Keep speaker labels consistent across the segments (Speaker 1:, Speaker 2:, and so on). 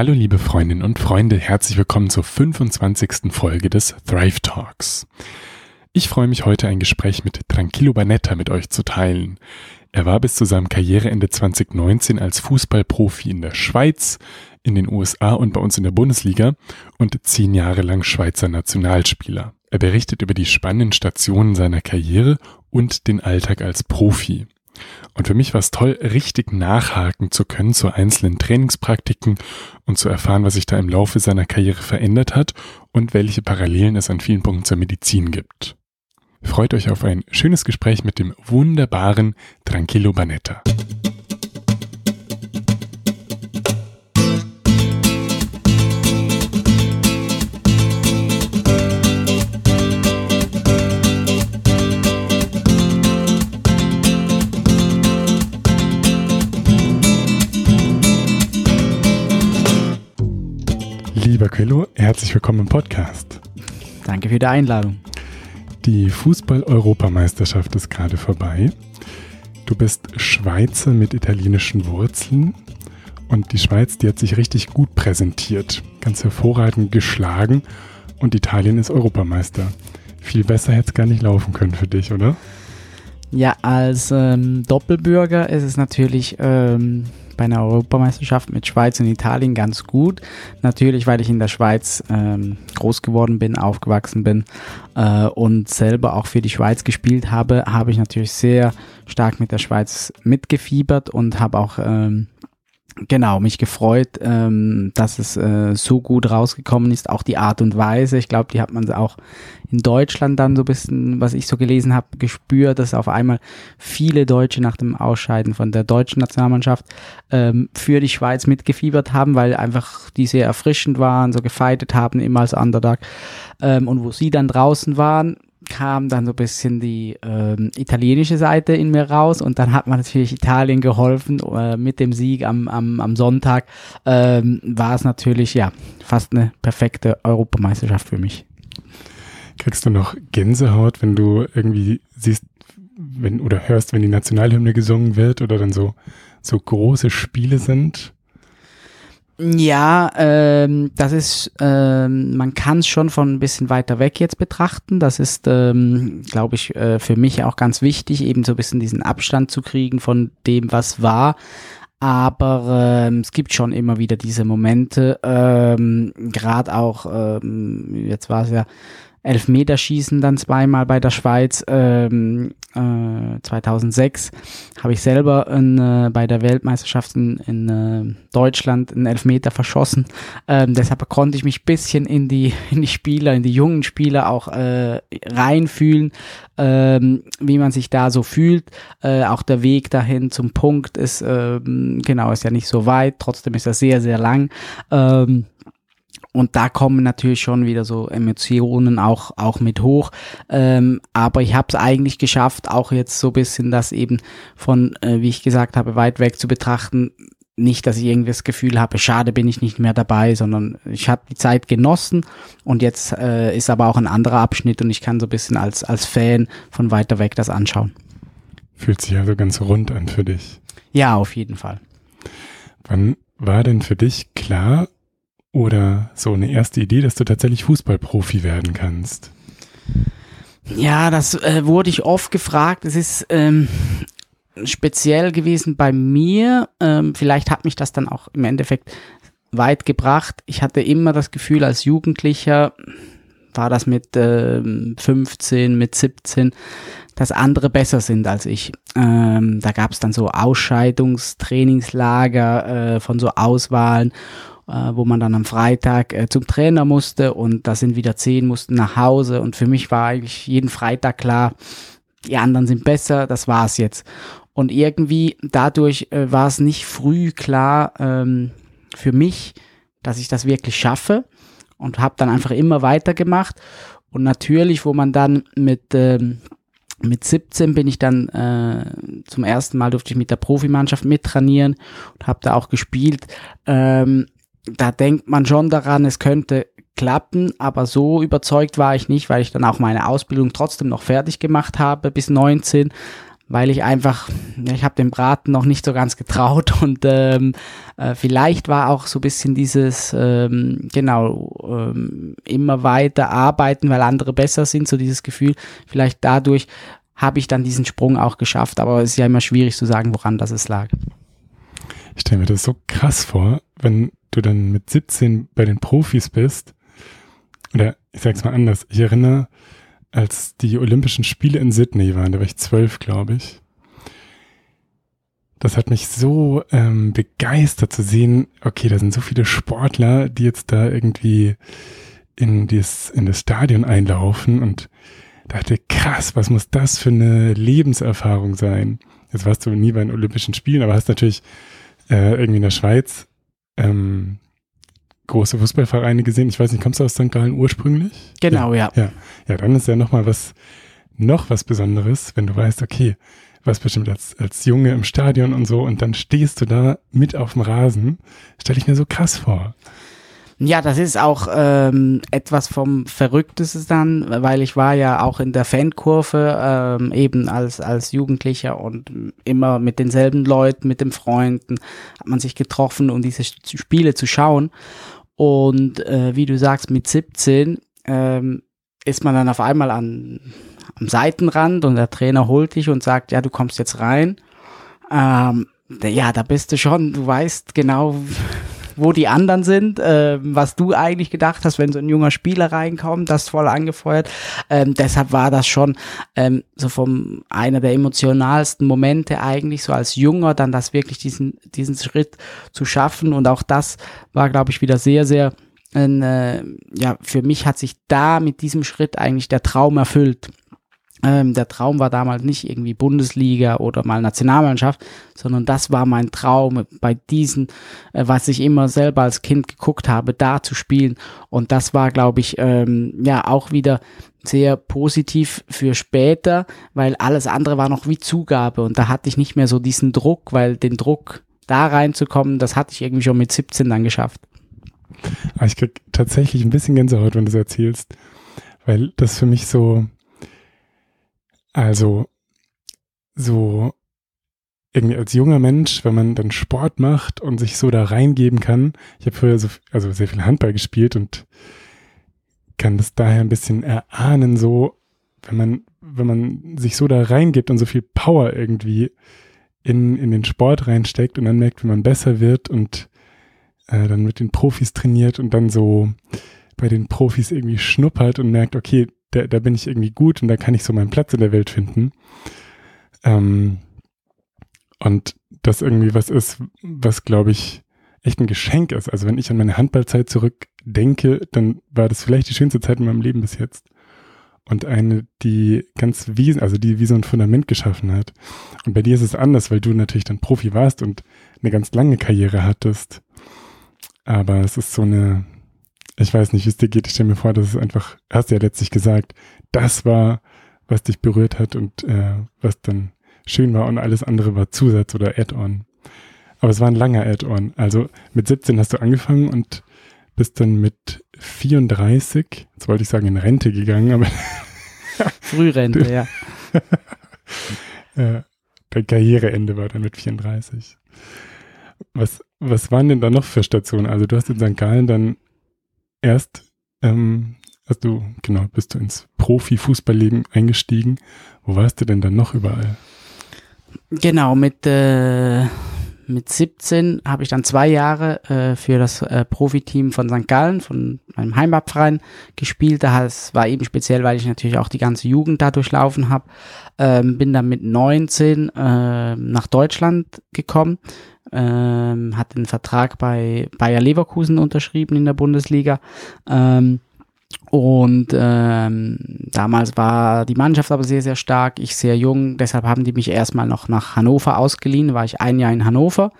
Speaker 1: Hallo liebe Freundinnen und Freunde, herzlich willkommen zur 25. Folge des Thrive Talks. Ich freue mich heute ein Gespräch mit Tranquillo Banetta mit euch zu teilen. Er war bis zu seinem Karriereende 2019 als Fußballprofi in der Schweiz, in den USA und bei uns in der Bundesliga und zehn Jahre lang Schweizer Nationalspieler. Er berichtet über die spannenden Stationen seiner Karriere und den Alltag als Profi. Und für mich war es toll, richtig nachhaken zu können zu einzelnen Trainingspraktiken und zu erfahren, was sich da im Laufe seiner Karriere verändert hat und welche Parallelen es an vielen Punkten zur Medizin gibt. Freut euch auf ein schönes Gespräch mit dem wunderbaren Tranquillo Banetta. Lieber Quello, herzlich willkommen im Podcast.
Speaker 2: Danke für die Einladung.
Speaker 1: Die Fußball-Europameisterschaft ist gerade vorbei. Du bist Schweizer mit italienischen Wurzeln und die Schweiz, die hat sich richtig gut präsentiert, ganz hervorragend geschlagen und Italien ist Europameister. Viel besser hätte es gar nicht laufen können für dich, oder?
Speaker 2: Ja, als ähm, Doppelbürger ist es natürlich ähm, bei einer Europameisterschaft mit Schweiz und Italien ganz gut. Natürlich, weil ich in der Schweiz ähm, groß geworden bin, aufgewachsen bin äh, und selber auch für die Schweiz gespielt habe, habe ich natürlich sehr stark mit der Schweiz mitgefiebert und habe auch ähm, genau, mich gefreut, ähm, dass es äh, so gut rausgekommen ist. Auch die Art und Weise. Ich glaube, die hat man auch in Deutschland dann so ein bisschen, was ich so gelesen habe, gespürt, dass auf einmal viele Deutsche nach dem Ausscheiden von der deutschen Nationalmannschaft ähm, für die Schweiz mitgefiebert haben, weil einfach die sehr erfrischend waren, so gefeitet haben, immer als Underdog. Ähm, und wo sie dann draußen waren, kam dann so ein bisschen die ähm, italienische Seite in mir raus und dann hat man natürlich Italien geholfen äh, mit dem Sieg am, am, am Sonntag ähm, war es natürlich ja fast eine perfekte Europameisterschaft für mich.
Speaker 1: Kriegst du noch Gänsehaut, wenn du irgendwie siehst, wenn oder hörst, wenn die Nationalhymne gesungen wird oder dann so so große Spiele sind?
Speaker 2: Ja, ähm, das ist, ähm, man kann es schon von ein bisschen weiter weg jetzt betrachten. Das ist, ähm, glaube ich, äh, für mich auch ganz wichtig, eben so ein bisschen diesen Abstand zu kriegen von dem, was war. Aber ähm, es gibt schon immer wieder diese Momente, ähm, gerade auch, ähm, jetzt war es ja Elfmeterschießen dann zweimal bei der Schweiz. Ähm, äh, 2006 habe ich selber in, äh, bei der Weltmeisterschaft in, in äh, Deutschland einen Elfmeter verschossen. Ähm, deshalb konnte ich mich bisschen in die, in die Spieler, in die jungen Spieler auch äh, reinfühlen, ähm, wie man sich da so fühlt. Äh, auch der Weg dahin zum Punkt ist, ähm, genau, ist ja nicht so weit, trotzdem ist er sehr, sehr lang. Ähm, und da kommen natürlich schon wieder so Emotionen auch, auch mit hoch. Ähm, aber ich habe es eigentlich geschafft, auch jetzt so bisschen das eben von, äh, wie ich gesagt habe, weit weg zu betrachten. Nicht, dass ich irgendwie das Gefühl habe, schade bin ich nicht mehr dabei, sondern ich habe die Zeit genossen und jetzt äh, ist aber auch ein anderer Abschnitt und ich kann so ein bisschen als, als Fan von weiter weg das anschauen.
Speaker 1: Fühlt sich also ganz rund an für dich.
Speaker 2: Ja, auf jeden Fall.
Speaker 1: Wann war denn für dich klar, oder so eine erste Idee, dass du tatsächlich Fußballprofi werden kannst?
Speaker 2: Ja, das äh, wurde ich oft gefragt. Es ist ähm, speziell gewesen bei mir. Ähm, vielleicht hat mich das dann auch im Endeffekt weit gebracht. Ich hatte immer das Gefühl, als Jugendlicher war das mit äh, 15, mit 17, dass andere besser sind als ich. Ähm, da gab es dann so Ausscheidungstrainingslager äh, von so Auswahlen wo man dann am Freitag äh, zum Trainer musste und da sind wieder zehn, mussten nach Hause und für mich war eigentlich jeden Freitag klar, die anderen sind besser, das war's jetzt. Und irgendwie dadurch äh, war es nicht früh klar ähm, für mich, dass ich das wirklich schaffe und habe dann einfach immer weitergemacht. Und natürlich, wo man dann mit ähm, mit 17 bin ich dann äh, zum ersten Mal durfte ich mit der Profimannschaft mittrainieren und habe da auch gespielt. Ähm, da denkt man schon daran, es könnte klappen, aber so überzeugt war ich nicht, weil ich dann auch meine Ausbildung trotzdem noch fertig gemacht habe bis 19, weil ich einfach, ich habe dem Braten noch nicht so ganz getraut und ähm, äh, vielleicht war auch so ein bisschen dieses, ähm, genau, ähm, immer weiter arbeiten, weil andere besser sind, so dieses Gefühl, vielleicht dadurch habe ich dann diesen Sprung auch geschafft, aber es ist ja immer schwierig zu sagen, woran das es lag.
Speaker 1: Ich stelle mir das so krass vor, wenn du dann mit 17 bei den Profis bist, oder ich sag's mal anders, ich erinnere, als die Olympischen Spiele in Sydney waren, da war ich zwölf, glaube ich. Das hat mich so ähm, begeistert zu sehen, okay, da sind so viele Sportler, die jetzt da irgendwie in, dies, in das Stadion einlaufen und dachte, krass, was muss das für eine Lebenserfahrung sein? Jetzt warst du nie bei den Olympischen Spielen, aber hast natürlich äh, irgendwie in der Schweiz ähm, große Fußballvereine gesehen. Ich weiß nicht, kommst du aus St. Gallen ursprünglich?
Speaker 2: Genau, ja.
Speaker 1: Ja, ja, ja dann ist ja nochmal was, noch was Besonderes, wenn du weißt, okay, was bestimmt als, als Junge im Stadion und so und dann stehst du da mit auf dem Rasen, stelle ich mir so krass vor.
Speaker 2: Ja, das ist auch ähm, etwas vom Verrücktesten dann, weil ich war ja auch in der Fankurve ähm, eben als als Jugendlicher und immer mit denselben Leuten, mit den Freunden hat man sich getroffen, um diese Spiele zu schauen. Und äh, wie du sagst, mit 17 ähm, ist man dann auf einmal an am Seitenrand und der Trainer holt dich und sagt, ja, du kommst jetzt rein. Ähm, ja, da bist du schon, du weißt genau, wo die anderen sind, äh, was du eigentlich gedacht hast, wenn so ein junger Spieler reinkommt, das voll angefeuert. Ähm, deshalb war das schon ähm, so vom einer der emotionalsten Momente eigentlich, so als Junger, dann das wirklich diesen, diesen Schritt zu schaffen. Und auch das war, glaube ich, wieder sehr, sehr äh, ja, für mich hat sich da mit diesem Schritt eigentlich der Traum erfüllt. Ähm, der Traum war damals nicht irgendwie Bundesliga oder mal Nationalmannschaft, sondern das war mein Traum, bei diesen, äh, was ich immer selber als Kind geguckt habe, da zu spielen. Und das war, glaube ich, ähm, ja auch wieder sehr positiv für später, weil alles andere war noch wie Zugabe und da hatte ich nicht mehr so diesen Druck, weil den Druck da reinzukommen, das hatte ich irgendwie schon mit 17 dann geschafft.
Speaker 1: Aber ich krieg tatsächlich ein bisschen Gänsehaut, wenn du es erzählst, weil das für mich so, also so irgendwie als junger Mensch, wenn man dann Sport macht und sich so da reingeben kann. Ich habe früher so, also sehr viel Handball gespielt und kann das daher ein bisschen erahnen, so, wenn man, wenn man sich so da reingibt und so viel Power irgendwie in, in den Sport reinsteckt und dann merkt, wie man besser wird und äh, dann mit den Profis trainiert und dann so bei den Profis irgendwie schnuppert und merkt, okay, da, da bin ich irgendwie gut und da kann ich so meinen Platz in der Welt finden. Ähm, und das irgendwie was ist, was glaube ich echt ein Geschenk ist. Also wenn ich an meine Handballzeit zurückdenke, dann war das vielleicht die schönste Zeit in meinem Leben bis jetzt. Und eine, die ganz wie, also die wie so ein Fundament geschaffen hat. Und bei dir ist es anders, weil du natürlich dann Profi warst und eine ganz lange Karriere hattest. Aber es ist so eine, ich weiß nicht, wie es dir geht. Ich stelle mir vor, dass es einfach, hast du ja letztlich gesagt, das war, was dich berührt hat und äh, was dann schön war und alles andere war Zusatz oder Add-on. Aber es war ein langer Add-on. Also mit 17 hast du angefangen und bist dann mit 34, jetzt wollte ich sagen, in Rente gegangen, aber
Speaker 2: Frührente, ja.
Speaker 1: ja. Dein Karriereende war dann mit 34. Was, was waren denn da noch für Stationen? Also du hast in St. Gallen dann erst, ähm, also du, genau, bist du ins Profi-Fußballleben eingestiegen. Wo warst du denn dann noch überall?
Speaker 2: Genau, mit, äh, mit 17 habe ich dann zwei Jahre äh, für das äh, Profiteam von St. Gallen, von meinem Heimatverein gespielt. Das war eben speziell, weil ich natürlich auch die ganze Jugend da durchlaufen habe. Ähm, bin dann mit 19 äh, nach Deutschland gekommen, ähm, hat den Vertrag bei Bayer Leverkusen unterschrieben in der Bundesliga. Ähm, und ähm, damals war die Mannschaft aber sehr, sehr stark, ich sehr jung, deshalb haben die mich erstmal noch nach Hannover ausgeliehen, war ich ein Jahr in Hannover.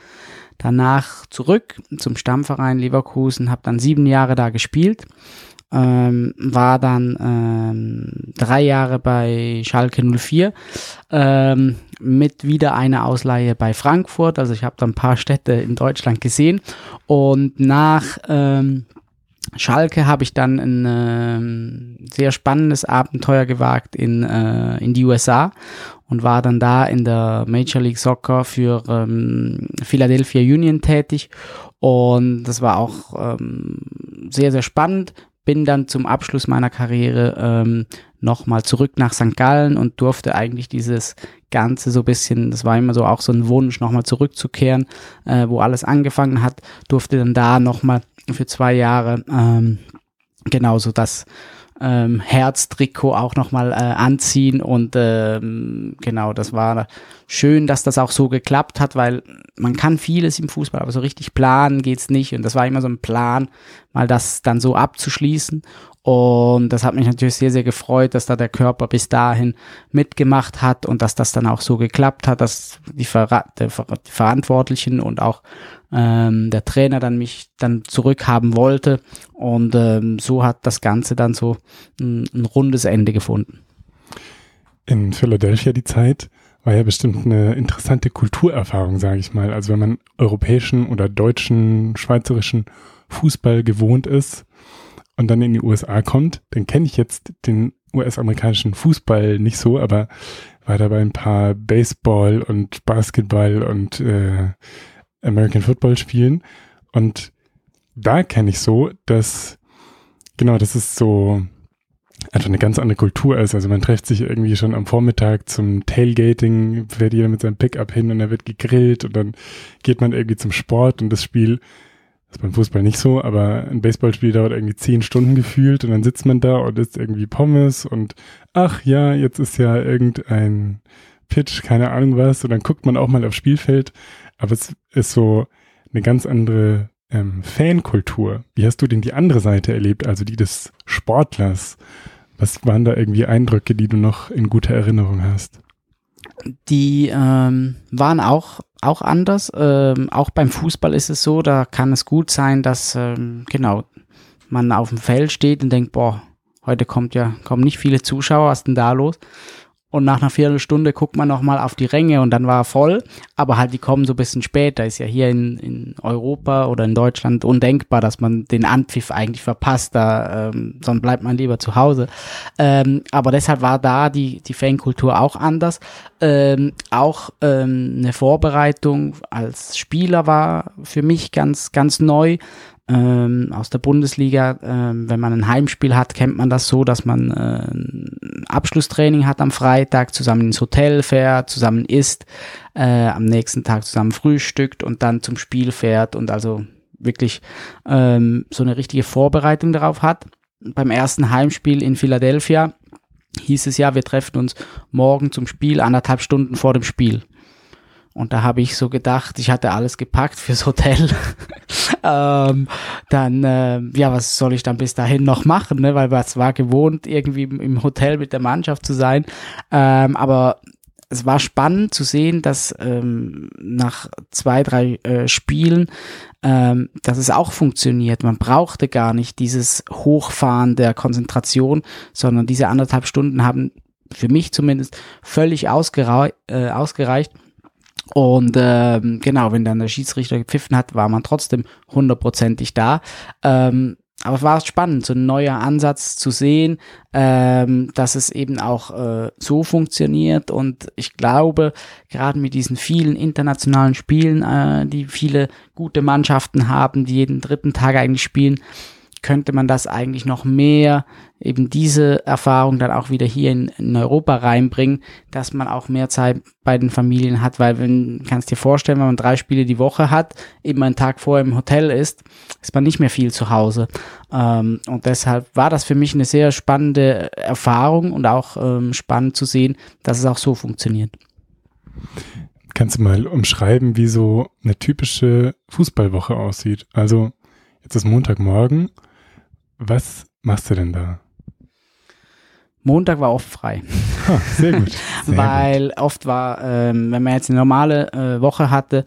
Speaker 2: Danach zurück zum Stammverein Leverkusen, habe dann sieben Jahre da gespielt, ähm, war dann ähm, drei Jahre bei Schalke 04 ähm, mit wieder einer Ausleihe bei Frankfurt. Also ich habe da ein paar Städte in Deutschland gesehen und nach ähm, Schalke habe ich dann ein äh, sehr spannendes Abenteuer gewagt in, äh, in die USA und war dann da in der Major League Soccer für ähm, Philadelphia Union tätig und das war auch ähm, sehr, sehr spannend. Bin dann zum Abschluss meiner Karriere ähm, nochmal zurück nach St. Gallen und durfte eigentlich dieses Ganze so bisschen, das war immer so auch so ein Wunsch, nochmal zurückzukehren, äh, wo alles angefangen hat, durfte dann da nochmal für zwei Jahre ähm, genauso das ähm, Herztrikot auch nochmal äh, anziehen und ähm, genau, das war schön, dass das auch so geklappt hat, weil man kann vieles im Fußball, aber so richtig planen geht's nicht und das war immer so ein Plan, mal das dann so abzuschließen und das hat mich natürlich sehr, sehr gefreut, dass da der Körper bis dahin mitgemacht hat und dass das dann auch so geklappt hat, dass die, Ver die Verantwortlichen und auch ähm, der Trainer dann mich dann zurückhaben wollte. Und ähm, so hat das Ganze dann so ein, ein rundes Ende gefunden.
Speaker 1: In Philadelphia die Zeit war ja bestimmt eine interessante Kulturerfahrung, sage ich mal. Also wenn man europäischen oder deutschen, schweizerischen Fußball gewohnt ist und dann in die USA kommt, dann kenne ich jetzt den US-amerikanischen Fußball nicht so, aber war dabei ein paar Baseball und Basketball und äh, American Football spielen. Und da kenne ich so, dass, genau, das ist so einfach eine ganz andere Kultur ist. Also man trifft sich irgendwie schon am Vormittag zum Tailgating, fährt jeder mit seinem Pickup hin und da wird gegrillt und dann geht man irgendwie zum Sport und das Spiel, das ist beim Fußball nicht so, aber ein Baseballspiel dauert irgendwie zehn Stunden gefühlt und dann sitzt man da und isst irgendwie Pommes und ach ja, jetzt ist ja irgendein Pitch, keine Ahnung was und dann guckt man auch mal aufs Spielfeld aber es ist so eine ganz andere ähm, Fankultur. Wie hast du denn die andere Seite erlebt, also die des Sportlers? Was waren da irgendwie Eindrücke, die du noch in guter Erinnerung hast?
Speaker 2: Die ähm, waren auch, auch anders. Ähm, auch beim Fußball ist es so, da kann es gut sein, dass ähm, genau man auf dem Feld steht und denkt, boah, heute kommt ja, kommen nicht viele Zuschauer, was denn da los? Und nach einer Viertelstunde guckt man nochmal auf die Ränge und dann war er voll. Aber halt, die kommen so ein bisschen später. Ist ja hier in, in Europa oder in Deutschland undenkbar, dass man den Anpfiff eigentlich verpasst. Da, ähm, sonst bleibt man lieber zu Hause. Ähm, aber deshalb war da die, die Fankultur auch anders. Ähm, auch ähm, eine Vorbereitung als Spieler war für mich ganz, ganz neu ähm, aus der Bundesliga, ähm, wenn man ein Heimspiel hat, kennt man das so, dass man äh, ein Abschlusstraining hat am Freitag, zusammen ins Hotel fährt, zusammen isst, äh, am nächsten Tag zusammen frühstückt und dann zum Spiel fährt und also wirklich ähm, so eine richtige Vorbereitung darauf hat. Beim ersten Heimspiel in Philadelphia hieß es ja, wir treffen uns morgen zum Spiel, anderthalb Stunden vor dem Spiel. Und da habe ich so gedacht, ich hatte alles gepackt fürs Hotel. ähm, dann, äh, ja, was soll ich dann bis dahin noch machen? Ne? Weil es war gewohnt, irgendwie im Hotel mit der Mannschaft zu sein. Ähm, aber es war spannend zu sehen, dass ähm, nach zwei, drei äh, Spielen, ähm, dass es auch funktioniert. Man brauchte gar nicht dieses Hochfahren der Konzentration, sondern diese anderthalb Stunden haben für mich zumindest völlig ausgerei äh, ausgereicht und ähm, genau, wenn dann der Schiedsrichter gepfiffen hat, war man trotzdem hundertprozentig da. Ähm, aber es war spannend, so ein neuer Ansatz zu sehen, ähm, dass es eben auch äh, so funktioniert. Und ich glaube, gerade mit diesen vielen internationalen Spielen, äh, die viele gute Mannschaften haben, die jeden dritten Tag eigentlich spielen, könnte man das eigentlich noch mehr, eben diese Erfahrung dann auch wieder hier in, in, Europa reinbringen, dass man auch mehr Zeit bei den Familien hat, weil wenn, kannst dir vorstellen, wenn man drei Spiele die Woche hat, eben einen Tag vorher im Hotel ist, ist man nicht mehr viel zu Hause. Ähm, und deshalb war das für mich eine sehr spannende Erfahrung und auch ähm, spannend zu sehen, dass es auch so funktioniert.
Speaker 1: Kannst du mal umschreiben, wie so eine typische Fußballwoche aussieht? Also, jetzt ist Montagmorgen was machst du denn da?
Speaker 2: Montag war oft frei.
Speaker 1: Ah, sehr gut.
Speaker 2: Sehr Weil gut. oft war, ähm, wenn man jetzt eine normale äh, Woche hatte,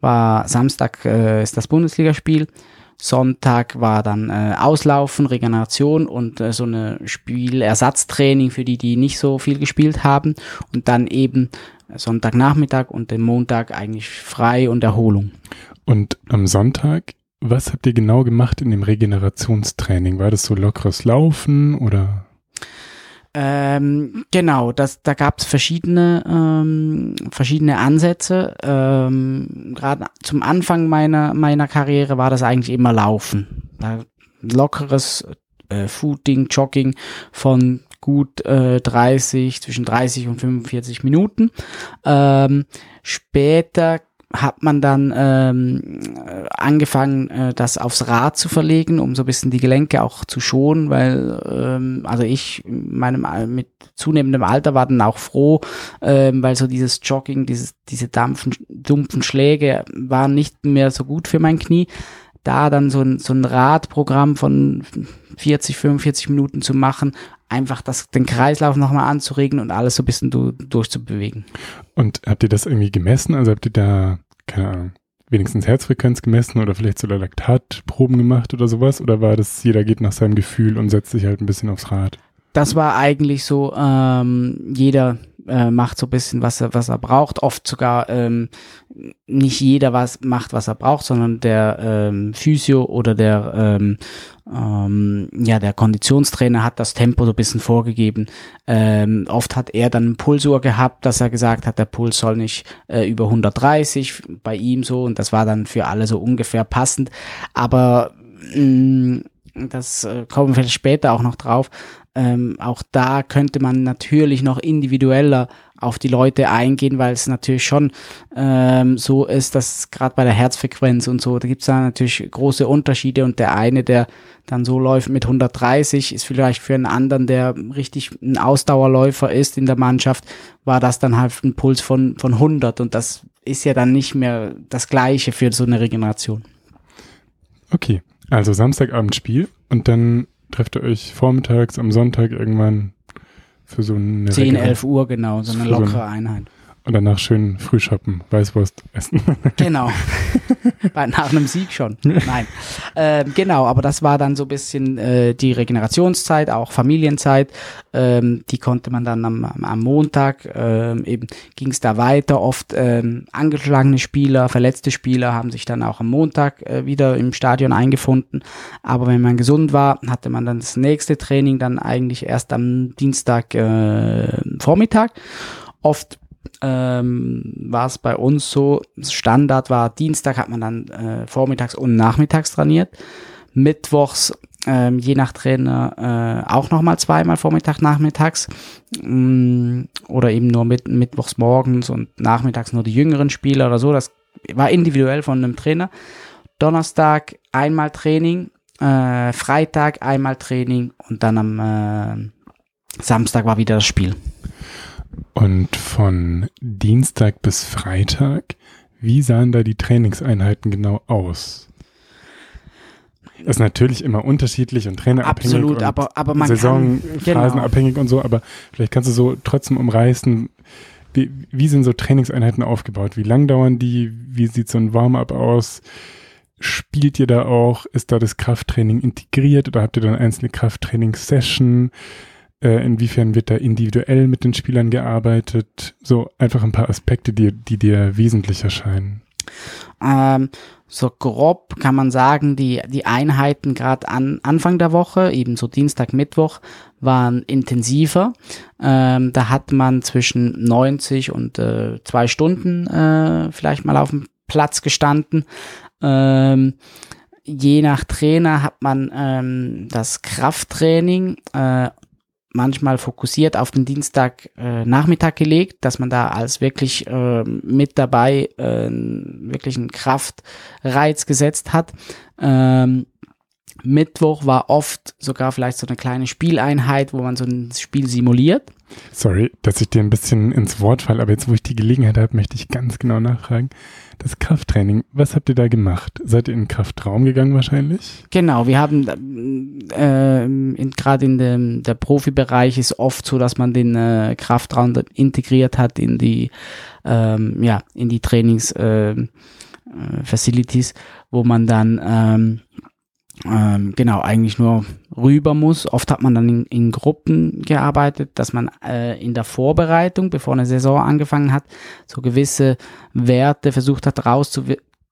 Speaker 2: war Samstag äh, ist das Bundesligaspiel. Sonntag war dann äh, Auslaufen, Regeneration und äh, so eine Spielersatztraining für die, die nicht so viel gespielt haben. Und dann eben Sonntagnachmittag und den Montag eigentlich frei und Erholung.
Speaker 1: Und am Sonntag was habt ihr genau gemacht in dem Regenerationstraining? War das so lockeres Laufen oder?
Speaker 2: Ähm, genau, das, da gab es verschiedene, ähm, verschiedene Ansätze. Ähm, Gerade zum Anfang meiner, meiner Karriere war das eigentlich immer Laufen. Da, lockeres äh, Footing, Jogging von gut äh, 30, zwischen 30 und 45 Minuten. Ähm, später hat man dann ähm, angefangen, äh, das aufs Rad zu verlegen, um so ein bisschen die Gelenke auch zu schonen, weil ähm, also ich meinem mit zunehmendem Alter war dann auch froh, ähm, weil so dieses Jogging, dieses, diese dampfen, dumpfen Schläge waren nicht mehr so gut für mein Knie. Da dann so ein, so ein Radprogramm von 40, 45 Minuten zu machen, einfach das, den Kreislauf nochmal anzuregen und alles so ein bisschen du, durchzubewegen.
Speaker 1: Und habt ihr das irgendwie gemessen? Also habt ihr da, keine Ahnung, wenigstens Herzfrequenz gemessen oder vielleicht sogar Laktatproben gemacht oder sowas? Oder war das, jeder geht nach seinem Gefühl und setzt sich halt ein bisschen aufs Rad?
Speaker 2: Das war eigentlich so, ähm, jeder äh, macht so ein bisschen, was er, was er braucht. Oft sogar ähm, nicht jeder was macht, was er braucht, sondern der ähm, Physio oder der ähm, ähm, ja der Konditionstrainer hat das Tempo so ein bisschen vorgegeben. Ähm, oft hat er dann einen Pulsuhr gehabt, dass er gesagt hat, der Puls soll nicht äh, über 130 bei ihm so und das war dann für alle so ungefähr passend. Aber mh, mm, das äh, kommen wir später auch noch drauf ähm, auch da könnte man natürlich noch individueller auf die Leute eingehen, weil es natürlich schon ähm, so ist, dass gerade bei der Herzfrequenz und so, da gibt es da natürlich große Unterschiede und der eine, der dann so läuft mit 130, ist vielleicht für einen anderen, der richtig ein Ausdauerläufer ist in der Mannschaft, war das dann halt ein Puls von, von 100 und das ist ja dann nicht mehr das gleiche für so eine Regeneration.
Speaker 1: Okay, also Samstagabend Spiel und dann trefft ihr euch vormittags am Sonntag irgendwann für so eine
Speaker 2: 10, Regel 11 Uhr, genau, so eine lockere so eine, Einheit.
Speaker 1: Und danach schön Frühschoppen, Weißwurst essen.
Speaker 2: Genau. Bei, nach einem Sieg schon. Nein. Ähm, genau, aber das war dann so ein bisschen äh, die Regenerationszeit, auch Familienzeit. Ähm, die konnte man dann am, am Montag, ähm, eben ging es da weiter. Oft ähm, angeschlagene Spieler, verletzte Spieler haben sich dann auch am Montag äh, wieder im Stadion eingefunden. Aber wenn man gesund war, hatte man dann das nächste Training dann eigentlich erst am Dienstag äh, Vormittag. Oft ähm, war es bei uns so, Standard war, Dienstag hat man dann äh, vormittags und nachmittags trainiert. Mittwochs, ähm, je nach Trainer, äh, auch nochmal zweimal Vormittag, nachmittags. Mm, oder eben nur mit, mittwochs morgens und nachmittags nur die jüngeren Spieler oder so. Das war individuell von einem Trainer. Donnerstag einmal Training, äh, Freitag einmal Training und dann am äh, Samstag war wieder das Spiel.
Speaker 1: Und von Dienstag bis Freitag, wie sahen da die Trainingseinheiten genau aus? Das ist natürlich immer unterschiedlich und trainerabhängig
Speaker 2: Absolut, und aber, aber man
Speaker 1: Saisonphasenabhängig genau. und so, aber vielleicht kannst du so trotzdem umreißen, wie, wie sind so Trainingseinheiten aufgebaut? Wie lang dauern die? Wie sieht so ein Warm-up aus? Spielt ihr da auch? Ist da das Krafttraining integriert oder habt ihr dann einzelne Krafttraining-Session? Äh, inwiefern wird da individuell mit den Spielern gearbeitet? So einfach ein paar Aspekte, die, die dir wesentlich erscheinen.
Speaker 2: Ähm, so grob kann man sagen, die, die Einheiten gerade an Anfang der Woche, eben so Dienstag, Mittwoch, waren intensiver. Ähm, da hat man zwischen 90 und äh, zwei Stunden äh, vielleicht mal auf dem Platz gestanden. Ähm, je nach Trainer hat man ähm, das Krafttraining äh, manchmal fokussiert auf den Dienstag äh, Nachmittag gelegt, dass man da als wirklich äh, mit dabei äh, wirklich einen Kraftreiz gesetzt hat. Ähm, Mittwoch war oft sogar vielleicht so eine kleine Spieleinheit, wo man so ein Spiel simuliert.
Speaker 1: Sorry, dass ich dir ein bisschen ins Wort falle, aber jetzt, wo ich die Gelegenheit habe, möchte ich ganz genau nachfragen. Das Krafttraining, was habt ihr da gemacht? Seid ihr in den Kraftraum gegangen wahrscheinlich?
Speaker 2: Genau, wir haben äh, gerade in dem der Profibereich ist oft so, dass man den äh, Kraftraum integriert hat in die ähm, ja in die Trainings äh, äh Facilities, wo man dann ähm, ähm, genau eigentlich nur rüber muss. Oft hat man dann in, in Gruppen gearbeitet, dass man äh, in der Vorbereitung, bevor eine Saison angefangen hat, so gewisse Werte versucht hat rauszu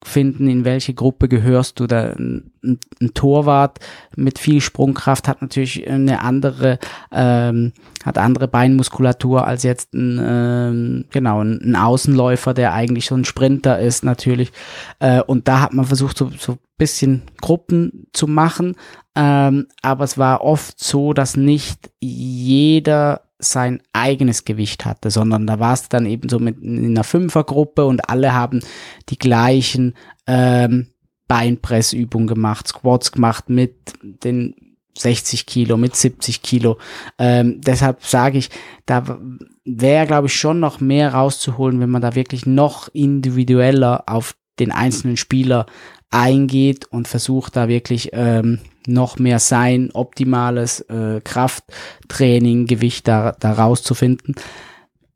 Speaker 2: finden, in welche Gruppe gehörst du. Da, ein, ein Torwart mit viel Sprungkraft hat natürlich eine andere, ähm, hat andere Beinmuskulatur als jetzt ein, ähm, genau, ein, Außenläufer, der eigentlich so ein Sprinter ist natürlich. Äh, und da hat man versucht, so, so bisschen Gruppen zu machen. Ähm, aber es war oft so, dass nicht jeder sein eigenes Gewicht hatte, sondern da war es dann eben so mit in einer Fünfergruppe und alle haben die gleichen ähm, Beinpressübungen gemacht, Squats gemacht mit den 60 Kilo, mit 70 Kilo. Ähm, deshalb sage ich, da wäre, glaube ich, schon noch mehr rauszuholen, wenn man da wirklich noch individueller auf den einzelnen Spieler eingeht und versucht da wirklich ähm, noch mehr sein optimales äh, Krafttraining, Gewicht da, da rauszufinden.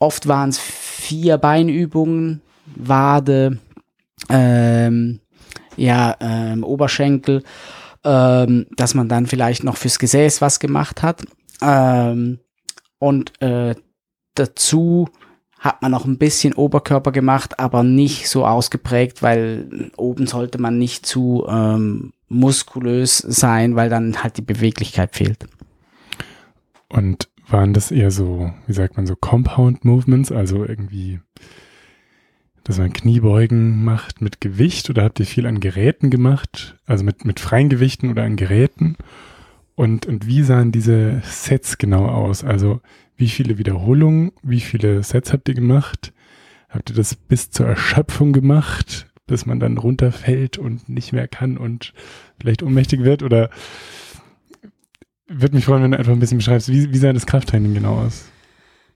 Speaker 2: Oft waren es vier Beinübungen, Wade, ähm, ja, ähm, Oberschenkel, ähm, dass man dann vielleicht noch fürs Gesäß was gemacht hat. Ähm, und äh, dazu hat man noch ein bisschen Oberkörper gemacht, aber nicht so ausgeprägt, weil oben sollte man nicht zu ähm, muskulös sein, weil dann halt die Beweglichkeit fehlt.
Speaker 1: Und waren das eher so, wie sagt man, so Compound Movements, also irgendwie, dass man Kniebeugen macht mit Gewicht oder habt ihr viel an Geräten gemacht, also mit, mit freien Gewichten oder an Geräten? Und, und wie sahen diese Sets genau aus? Also wie viele Wiederholungen, wie viele Sets habt ihr gemacht? Habt ihr das bis zur Erschöpfung gemacht, dass man dann runterfällt und nicht mehr kann und vielleicht ohnmächtig wird? Oder würde mich freuen, wenn du einfach ein bisschen beschreibst, wie, wie sah das Krafttraining genau aus?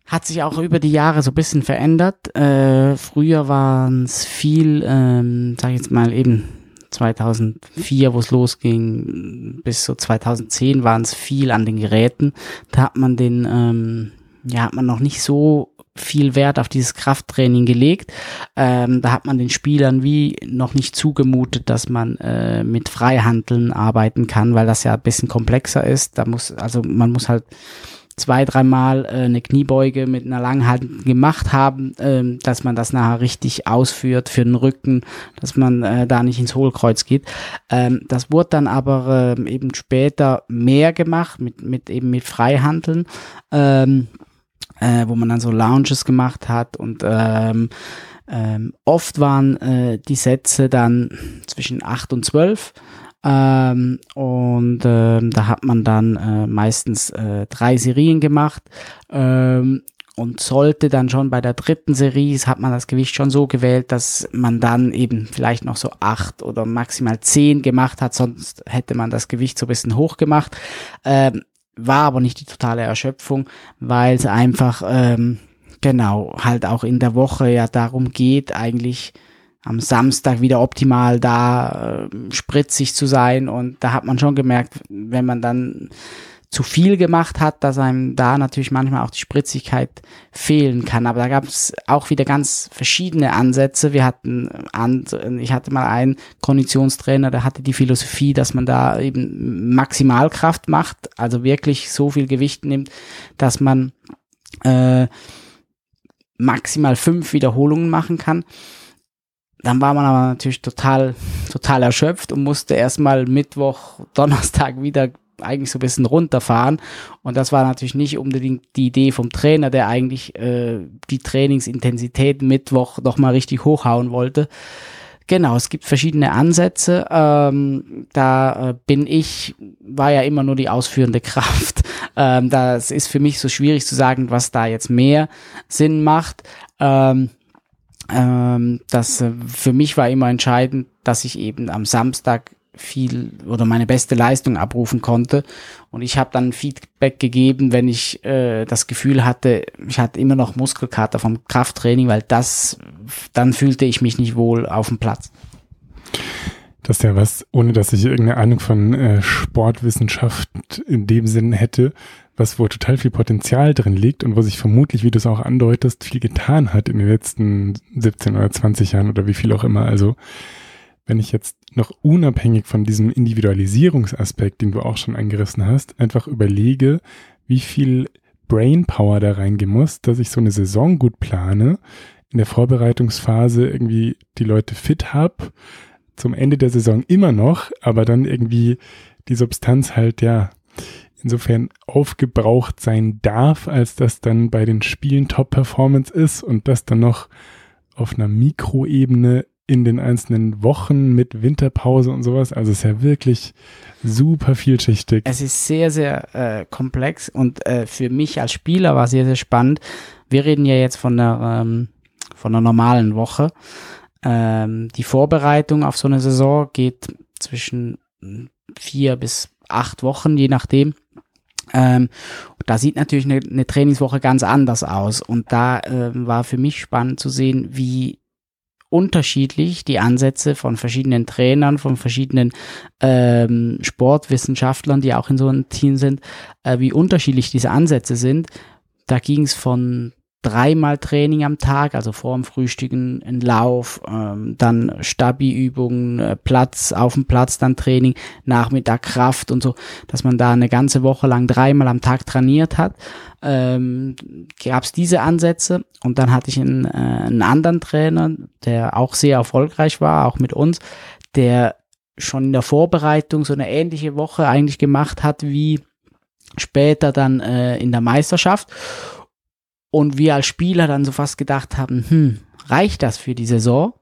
Speaker 2: Hat sich auch über die Jahre so ein bisschen verändert. Äh, früher waren es viel, ähm, sag ich jetzt mal eben 2004, wo es losging, bis so 2010 waren es viel an den Geräten. Da hat man den, ähm, ja, hat man noch nicht so viel Wert auf dieses Krafttraining gelegt. Ähm, da hat man den Spielern wie noch nicht zugemutet, dass man äh, mit Freihandeln arbeiten kann, weil das ja ein bisschen komplexer ist. Da muss, also man muss halt zwei, dreimal äh, eine Kniebeuge mit einer Langhaltung gemacht haben, ähm, dass man das nachher richtig ausführt für den Rücken, dass man äh, da nicht ins Hohlkreuz geht. Ähm, das wurde dann aber äh, eben später mehr gemacht, mit, mit eben mit Freihandeln, ähm, äh, wo man dann so Lounges gemacht hat und ähm, ähm, oft waren äh, die Sätze dann zwischen acht und zwölf ähm, und ähm, da hat man dann äh, meistens äh, drei Serien gemacht. Ähm, und sollte dann schon bei der dritten Serie, hat man das Gewicht schon so gewählt, dass man dann eben vielleicht noch so acht oder maximal zehn gemacht hat, sonst hätte man das Gewicht so ein bisschen hoch gemacht. Ähm, war aber nicht die totale Erschöpfung, weil es einfach, ähm, genau, halt auch in der Woche ja darum geht, eigentlich am Samstag wieder optimal da äh, spritzig zu sein. Und da hat man schon gemerkt, wenn man dann zu viel gemacht hat, dass einem da natürlich manchmal auch die Spritzigkeit fehlen kann. Aber da gab es auch wieder ganz verschiedene Ansätze. Wir hatten, an, ich hatte mal einen Konditionstrainer, der hatte die Philosophie, dass man da eben Maximalkraft macht, also wirklich so viel Gewicht nimmt, dass man äh, maximal fünf Wiederholungen machen kann. Dann war man aber natürlich total, total erschöpft und musste erstmal Mittwoch, Donnerstag wieder eigentlich so ein bisschen runterfahren. Und das war natürlich nicht unbedingt die Idee vom Trainer, der eigentlich äh, die Trainingsintensität Mittwoch noch mal richtig hochhauen wollte. Genau, es gibt verschiedene Ansätze. Ähm, da äh, bin ich, war ja immer nur die ausführende Kraft. Ähm, das ist für mich so schwierig zu sagen, was da jetzt mehr Sinn macht. Ähm, ähm, das äh, für mich war immer entscheidend, dass ich eben am Samstag viel oder meine beste Leistung abrufen konnte. Und ich habe dann Feedback gegeben, wenn ich äh, das Gefühl hatte, ich hatte immer noch Muskelkater vom Krafttraining, weil das, dann fühlte ich mich nicht wohl auf dem Platz.
Speaker 1: Das ist ja was, ohne dass ich irgendeine Ahnung von äh, Sportwissenschaft in dem Sinn hätte, was wo total viel Potenzial drin liegt und wo sich vermutlich, wie du es auch andeutest, viel getan hat in den letzten 17 oder 20 Jahren oder wie viel auch immer. Also wenn ich jetzt noch unabhängig von diesem Individualisierungsaspekt, den du auch schon angerissen hast, einfach überlege, wie viel Brainpower da reingehen muss, dass ich so eine Saison gut plane, in der Vorbereitungsphase irgendwie die Leute fit habe, zum Ende der Saison immer noch, aber dann irgendwie die Substanz halt ja insofern aufgebraucht sein darf, als dass dann bei den Spielen Top-Performance ist und das dann noch auf einer Mikroebene in den einzelnen Wochen mit Winterpause und sowas. Also es ist ja wirklich super vielschichtig.
Speaker 2: Es ist sehr, sehr äh, komplex und äh, für mich als Spieler war sehr, sehr spannend. Wir reden ja jetzt von einer, ähm, von einer normalen Woche. Ähm, die Vorbereitung auf so eine Saison geht zwischen vier bis acht Wochen, je nachdem. Ähm, da sieht natürlich eine, eine, Trainingswoche ganz anders aus. Und da ähm, war für mich spannend zu sehen, wie unterschiedlich die Ansätze von verschiedenen Trainern, von verschiedenen ähm, Sportwissenschaftlern, die auch in so einem Team sind, äh, wie unterschiedlich diese Ansätze sind. Da ging es von dreimal Training am Tag, also vor dem Frühstücken ein Lauf, ähm, dann Stabi-Übungen, äh, Platz, auf dem Platz dann Training, Nachmittag Kraft und so, dass man da eine ganze Woche lang dreimal am Tag trainiert hat. Ähm, Gab es diese Ansätze und dann hatte ich einen, äh, einen anderen Trainer, der auch sehr erfolgreich war, auch mit uns, der schon in der Vorbereitung so eine ähnliche Woche eigentlich gemacht hat wie später dann äh, in der Meisterschaft und wir als Spieler dann so fast gedacht haben, hm, reicht das für die Saison?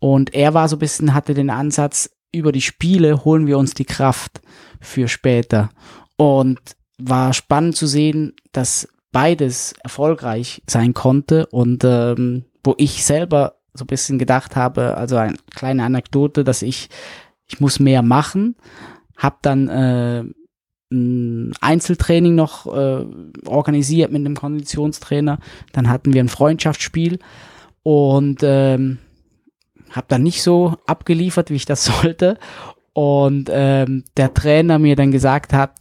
Speaker 2: Und er war so ein bisschen, hatte den Ansatz, über die Spiele holen wir uns die Kraft für später. Und war spannend zu sehen, dass beides erfolgreich sein konnte und ähm, wo ich selber so ein bisschen gedacht habe, also eine kleine Anekdote, dass ich, ich muss mehr machen, habe dann äh, ein Einzeltraining noch äh, organisiert mit einem Konditionstrainer. Dann hatten wir ein Freundschaftsspiel und ähm, habe dann nicht so abgeliefert, wie ich das sollte. Und ähm, der Trainer mir dann gesagt hat,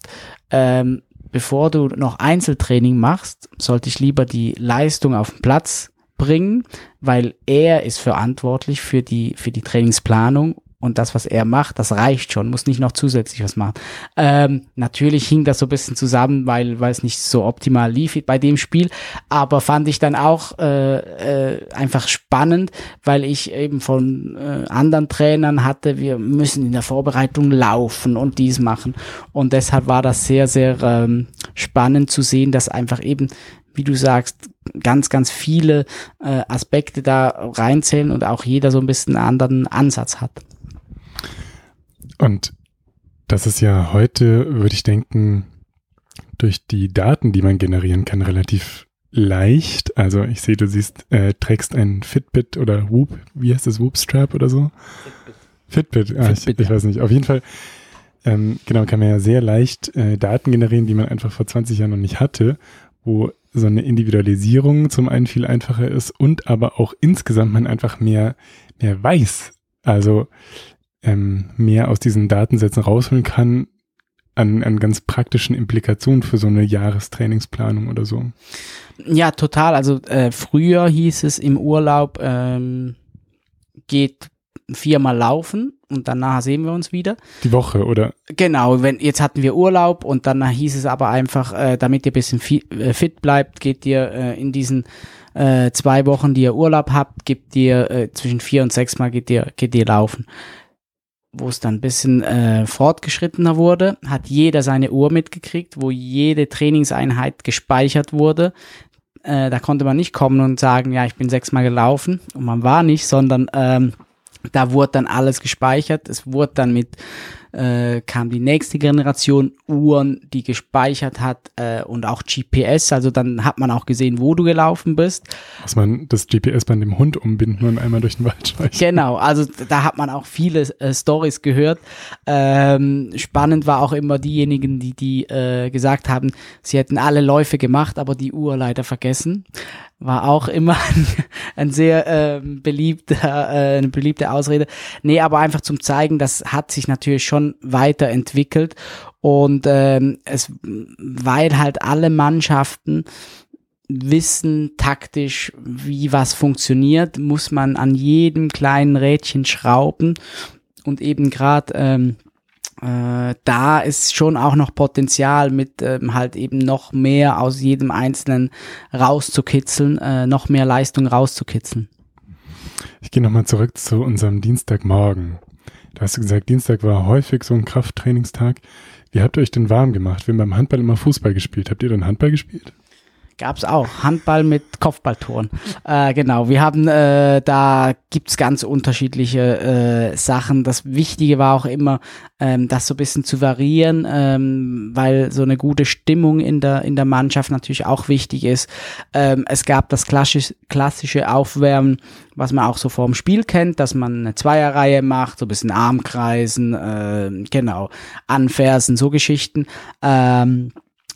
Speaker 2: ähm, bevor du noch Einzeltraining machst, sollte ich lieber die Leistung auf den Platz bringen, weil er ist verantwortlich für die, für die Trainingsplanung und das, was er macht, das reicht schon, muss nicht noch zusätzlich was machen. Ähm, natürlich hing das so ein bisschen zusammen, weil, weil es nicht so optimal lief bei dem Spiel, aber fand ich dann auch äh, äh, einfach spannend, weil ich eben von äh, anderen Trainern hatte, wir müssen in der Vorbereitung laufen und dies machen. Und deshalb war das sehr, sehr ähm, spannend zu sehen, dass einfach eben wie du sagst, ganz, ganz viele äh, Aspekte da reinzählen und auch jeder so ein bisschen einen anderen Ansatz hat.
Speaker 1: Und das ist ja heute, würde ich denken, durch die Daten, die man generieren kann, relativ leicht. Also ich sehe, du siehst, äh, trägst ein Fitbit oder Whoop, wie heißt das, Whoop-Strap oder so? Fitbit. Fitbit, ah, Fitbit ich, ich weiß nicht. Auf jeden Fall, ähm, genau, kann man ja sehr leicht äh, Daten generieren, die man einfach vor 20 Jahren noch nicht hatte, wo so eine Individualisierung zum einen viel einfacher ist und aber auch insgesamt man einfach mehr, mehr weiß. Also ähm, mehr aus diesen Datensätzen rausholen kann an, an ganz praktischen Implikationen für so eine Jahrestrainingsplanung oder so.
Speaker 2: Ja, total. Also äh, früher hieß es im Urlaub, ähm, geht viermal laufen und danach sehen wir uns wieder.
Speaker 1: Die Woche, oder?
Speaker 2: Genau, wenn jetzt hatten wir Urlaub und danach hieß es aber einfach, äh, damit ihr ein bisschen fi äh, fit bleibt, geht ihr äh, in diesen äh, zwei Wochen, die ihr Urlaub habt, gibt ihr äh, zwischen vier und sechs Mal geht ihr, geht ihr laufen wo es dann ein bisschen äh, fortgeschrittener wurde, hat jeder seine Uhr mitgekriegt, wo jede Trainingseinheit gespeichert wurde. Äh, da konnte man nicht kommen und sagen, ja, ich bin sechsmal gelaufen und man war nicht, sondern ähm, da wurde dann alles gespeichert. Es wurde dann mit äh, kam die nächste Generation Uhren, die gespeichert hat äh, und auch GPS. Also dann hat man auch gesehen, wo du gelaufen bist.
Speaker 1: Dass man das GPS bei dem Hund umbinden und einmal durch den Wald schmeißt.
Speaker 2: Genau, also da hat man auch viele äh, Stories gehört. Ähm, spannend war auch immer diejenigen, die die äh, gesagt haben, sie hätten alle Läufe gemacht, aber die Uhr leider vergessen war auch immer ein, ein sehr äh, beliebter, äh, eine beliebte Ausrede. Nee, aber einfach zum zeigen, das hat sich natürlich schon weiterentwickelt und ähm, es, weil halt alle Mannschaften wissen taktisch, wie was funktioniert, muss man an jedem kleinen Rädchen schrauben und eben gerade ähm, äh, da ist schon auch noch Potenzial mit ähm, halt eben noch mehr aus jedem Einzelnen rauszukitzeln, äh, noch mehr Leistung rauszukitzeln.
Speaker 1: Ich gehe nochmal zurück zu unserem Dienstagmorgen. Da hast du gesagt, Dienstag war häufig so ein Krafttrainingstag. Wie habt ihr euch denn warm gemacht? Wir haben beim Handball immer Fußball gespielt. Habt ihr dann Handball gespielt?
Speaker 2: Gab's auch. Handball mit Kopfballtoren. Äh, genau, wir haben, äh, da gibt's ganz unterschiedliche äh, Sachen. Das Wichtige war auch immer, ähm, das so ein bisschen zu variieren, ähm, weil so eine gute Stimmung in der, in der Mannschaft natürlich auch wichtig ist. Ähm, es gab das klassisch, klassische Aufwärmen, was man auch so vorm Spiel kennt, dass man eine Zweierreihe macht, so ein bisschen Armkreisen, äh, genau, Anfersen, so Geschichten. Ähm,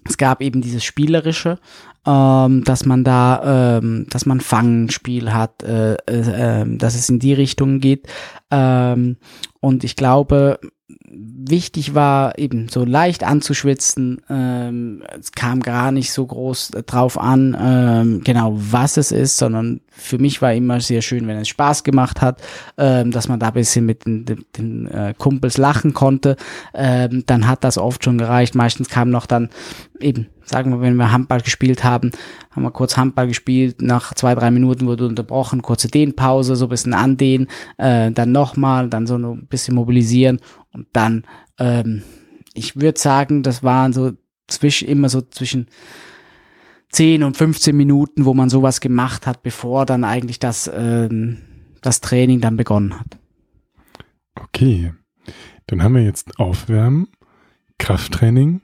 Speaker 2: es gab eben dieses Spielerische, ähm, dass man da, ähm, dass man Fangspiel hat, äh, äh, äh, dass es in die Richtung geht. Ähm, und ich glaube, wichtig war eben so leicht anzuschwitzen. Ähm, es kam gar nicht so groß drauf an, ähm, genau was es ist, sondern für mich war immer sehr schön, wenn es Spaß gemacht hat, ähm, dass man da ein bisschen mit den, den, den äh, Kumpels lachen konnte. Ähm, dann hat das oft schon gereicht. Meistens kam noch dann eben sagen wir, wenn wir Handball gespielt haben, haben wir kurz Handball gespielt, nach zwei, drei Minuten wurde unterbrochen, kurze Dehnpause, so ein bisschen andehnen, äh, dann nochmal, dann so ein bisschen mobilisieren und dann, ähm, ich würde sagen, das waren so zwischen, immer so zwischen 10 und 15 Minuten, wo man sowas gemacht hat, bevor dann eigentlich das, ähm, das Training dann begonnen hat.
Speaker 1: Okay, dann haben wir jetzt Aufwärmen, Krafttraining.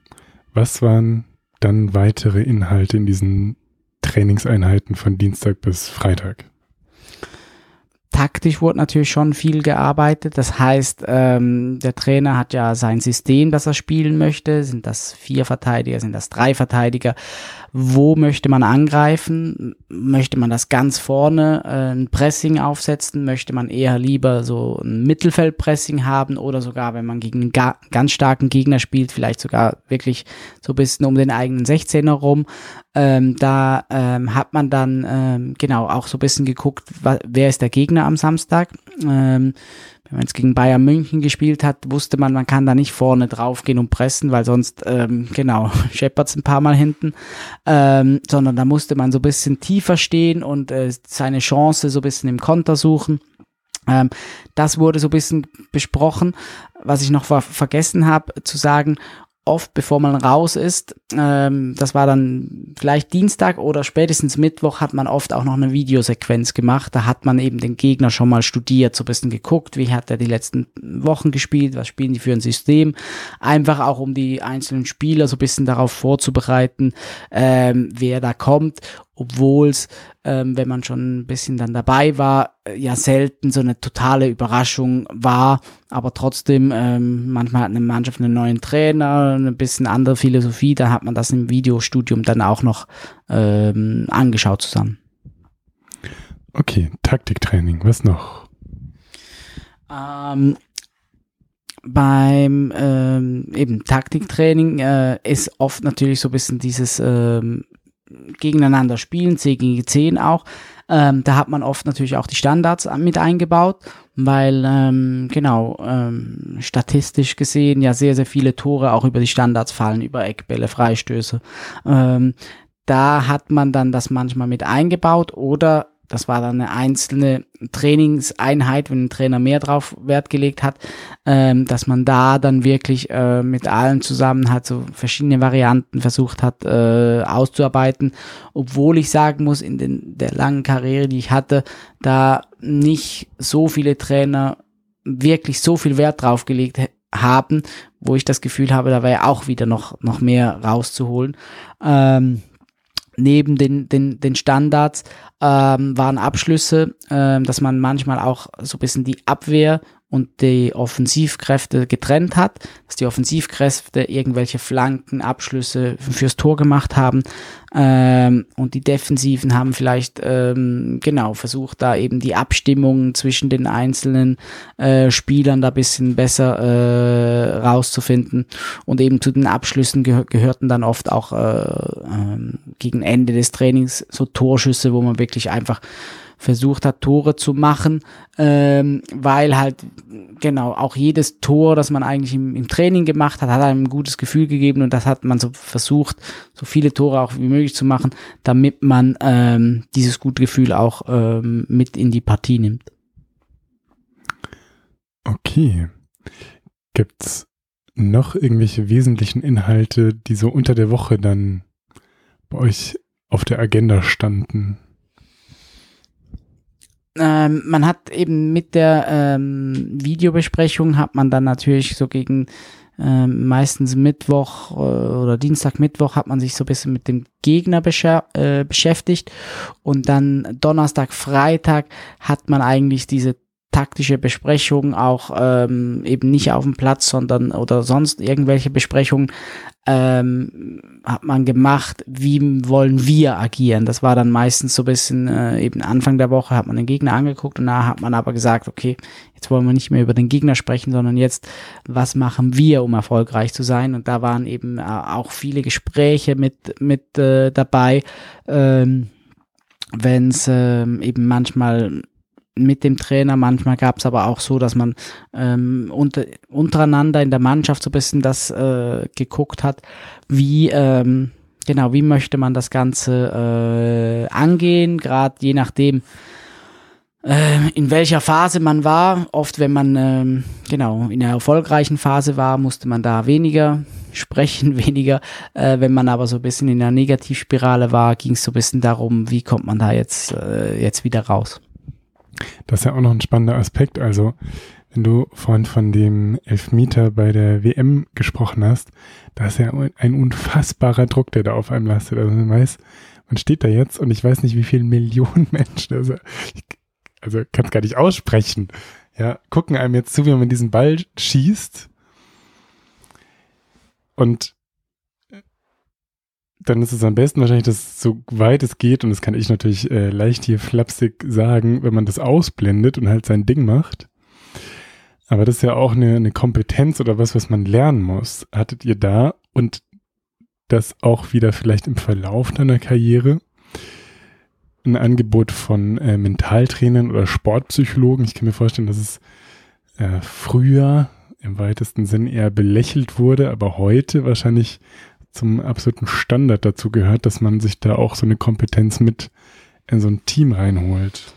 Speaker 1: Was waren dann weitere Inhalte in diesen Trainingseinheiten von Dienstag bis Freitag?
Speaker 2: Taktisch wurde natürlich schon viel gearbeitet. Das heißt, ähm, der Trainer hat ja sein System, das er spielen möchte. Sind das vier Verteidiger, sind das drei Verteidiger? Wo möchte man angreifen? Möchte man das ganz vorne äh, ein Pressing aufsetzen? Möchte man eher lieber so ein Mittelfeldpressing haben oder sogar, wenn man gegen einen ganz starken Gegner spielt, vielleicht sogar wirklich so ein bisschen um den eigenen 16er rum? Ähm, da ähm, hat man dann ähm, genau auch so ein bisschen geguckt, wer ist der Gegner am Samstag. Ähm, wenn man jetzt gegen Bayern München gespielt hat, wusste man, man kann da nicht vorne draufgehen und pressen, weil sonst, ähm, genau, scheppert's ein paar Mal hinten, ähm, sondern da musste man so bisschen tiefer stehen und äh, seine Chance so bisschen im Konter suchen. Ähm, das wurde so bisschen besprochen. Was ich noch ver vergessen habe zu sagen, oft, bevor man raus ist, ähm, das war dann vielleicht Dienstag oder spätestens Mittwoch, hat man oft auch noch eine Videosequenz gemacht. Da hat man eben den Gegner schon mal studiert, so ein bisschen geguckt, wie hat er die letzten Wochen gespielt, was spielen die für ein System. Einfach auch, um die einzelnen Spieler so ein bisschen darauf vorzubereiten, ähm, wer da kommt obwohl es, ähm, wenn man schon ein bisschen dann dabei war, äh, ja selten so eine totale Überraschung war, aber trotzdem, ähm, manchmal hat eine Mannschaft einen neuen Trainer, eine bisschen andere Philosophie, da hat man das im Videostudium dann auch noch ähm, angeschaut zusammen.
Speaker 1: Okay, Taktiktraining, was noch?
Speaker 2: Ähm, beim ähm, eben Taktiktraining äh, ist oft natürlich so ein bisschen dieses ähm, gegeneinander spielen, 10 gegen 10 auch. Ähm, da hat man oft natürlich auch die Standards mit eingebaut, weil ähm, genau ähm, statistisch gesehen ja sehr, sehr viele Tore auch über die Standards fallen, über Eckbälle, Freistöße. Ähm, da hat man dann das manchmal mit eingebaut oder das war dann eine einzelne Trainingseinheit, wenn ein Trainer mehr drauf Wert gelegt hat, ähm, dass man da dann wirklich äh, mit allen zusammen hat so verschiedene Varianten versucht hat äh, auszuarbeiten, obwohl ich sagen muss, in den, der langen Karriere, die ich hatte, da nicht so viele Trainer wirklich so viel Wert drauf gelegt haben, wo ich das Gefühl habe, da wäre auch wieder noch, noch mehr rauszuholen. Ähm, neben den, den, den Standards ähm, waren Abschlüsse, ähm, dass man manchmal auch so ein bisschen die Abwehr und die Offensivkräfte getrennt hat, dass die Offensivkräfte irgendwelche Flanken, Abschlüsse fürs Tor gemacht haben ähm, und die Defensiven haben vielleicht ähm, genau versucht, da eben die Abstimmung zwischen den einzelnen äh, Spielern da bisschen besser äh, rauszufinden. Und eben zu den Abschlüssen geh gehörten dann oft auch äh, äh, gegen Ende des Trainings so Torschüsse, wo man wirklich einfach versucht hat, Tore zu machen, ähm, weil halt genau auch jedes Tor, das man eigentlich im, im Training gemacht hat, hat einem ein gutes Gefühl gegeben und das hat man so versucht, so viele Tore auch wie möglich zu machen, damit man ähm, dieses gute Gefühl auch ähm, mit in die Partie nimmt.
Speaker 1: Okay. Gibt's noch irgendwelche wesentlichen Inhalte, die so unter der Woche dann bei euch auf der Agenda standen?
Speaker 2: Ähm, man hat eben mit der ähm, Videobesprechung hat man dann natürlich so gegen ähm, meistens Mittwoch äh, oder Dienstag, Mittwoch hat man sich so ein bisschen mit dem Gegner äh, beschäftigt. Und dann Donnerstag, Freitag hat man eigentlich diese taktische Besprechungen, auch ähm, eben nicht auf dem Platz, sondern oder sonst irgendwelche Besprechungen ähm, hat man gemacht, wie wollen wir agieren. Das war dann meistens so ein bisschen äh, eben Anfang der Woche hat man den Gegner angeguckt und da hat man aber gesagt, okay, jetzt wollen wir nicht mehr über den Gegner sprechen, sondern jetzt, was machen wir, um erfolgreich zu sein? Und da waren eben äh, auch viele Gespräche mit, mit äh, dabei. Ähm, wenn es ähm, eben manchmal mit dem Trainer. Manchmal gab es aber auch so, dass man ähm, unter, untereinander in der Mannschaft so ein bisschen das äh, geguckt hat, wie ähm, genau, wie möchte man das Ganze äh, angehen, gerade je nachdem, äh, in welcher Phase man war. Oft, wenn man ähm, genau in einer erfolgreichen Phase war, musste man da weniger sprechen, weniger. Äh, wenn man aber so ein bisschen in einer Negativspirale war, ging es so ein bisschen darum, wie kommt man da jetzt, äh, jetzt wieder raus.
Speaker 1: Das ist ja auch noch ein spannender Aspekt. Also, wenn du vorhin von dem Elfmeter bei der WM gesprochen hast, da ist ja ein unfassbarer Druck, der da auf einem lastet. Also man weiß, man steht da jetzt und ich weiß nicht, wie viele Millionen Menschen, also, also kann es gar nicht aussprechen, ja, gucken einem jetzt zu, wie man diesen Ball schießt. Und dann ist es am besten wahrscheinlich, dass so weit es geht, und das kann ich natürlich äh, leicht hier flapsig sagen, wenn man das ausblendet und halt sein Ding macht. Aber das ist ja auch eine, eine Kompetenz oder was, was man lernen muss. Hattet ihr da und das auch wieder vielleicht im Verlauf deiner Karriere ein Angebot von äh, Mentaltrainern oder Sportpsychologen? Ich kann mir vorstellen, dass es äh, früher im weitesten Sinn eher belächelt wurde, aber heute wahrscheinlich zum absoluten Standard dazu gehört, dass man sich da auch so eine Kompetenz mit in so ein Team reinholt.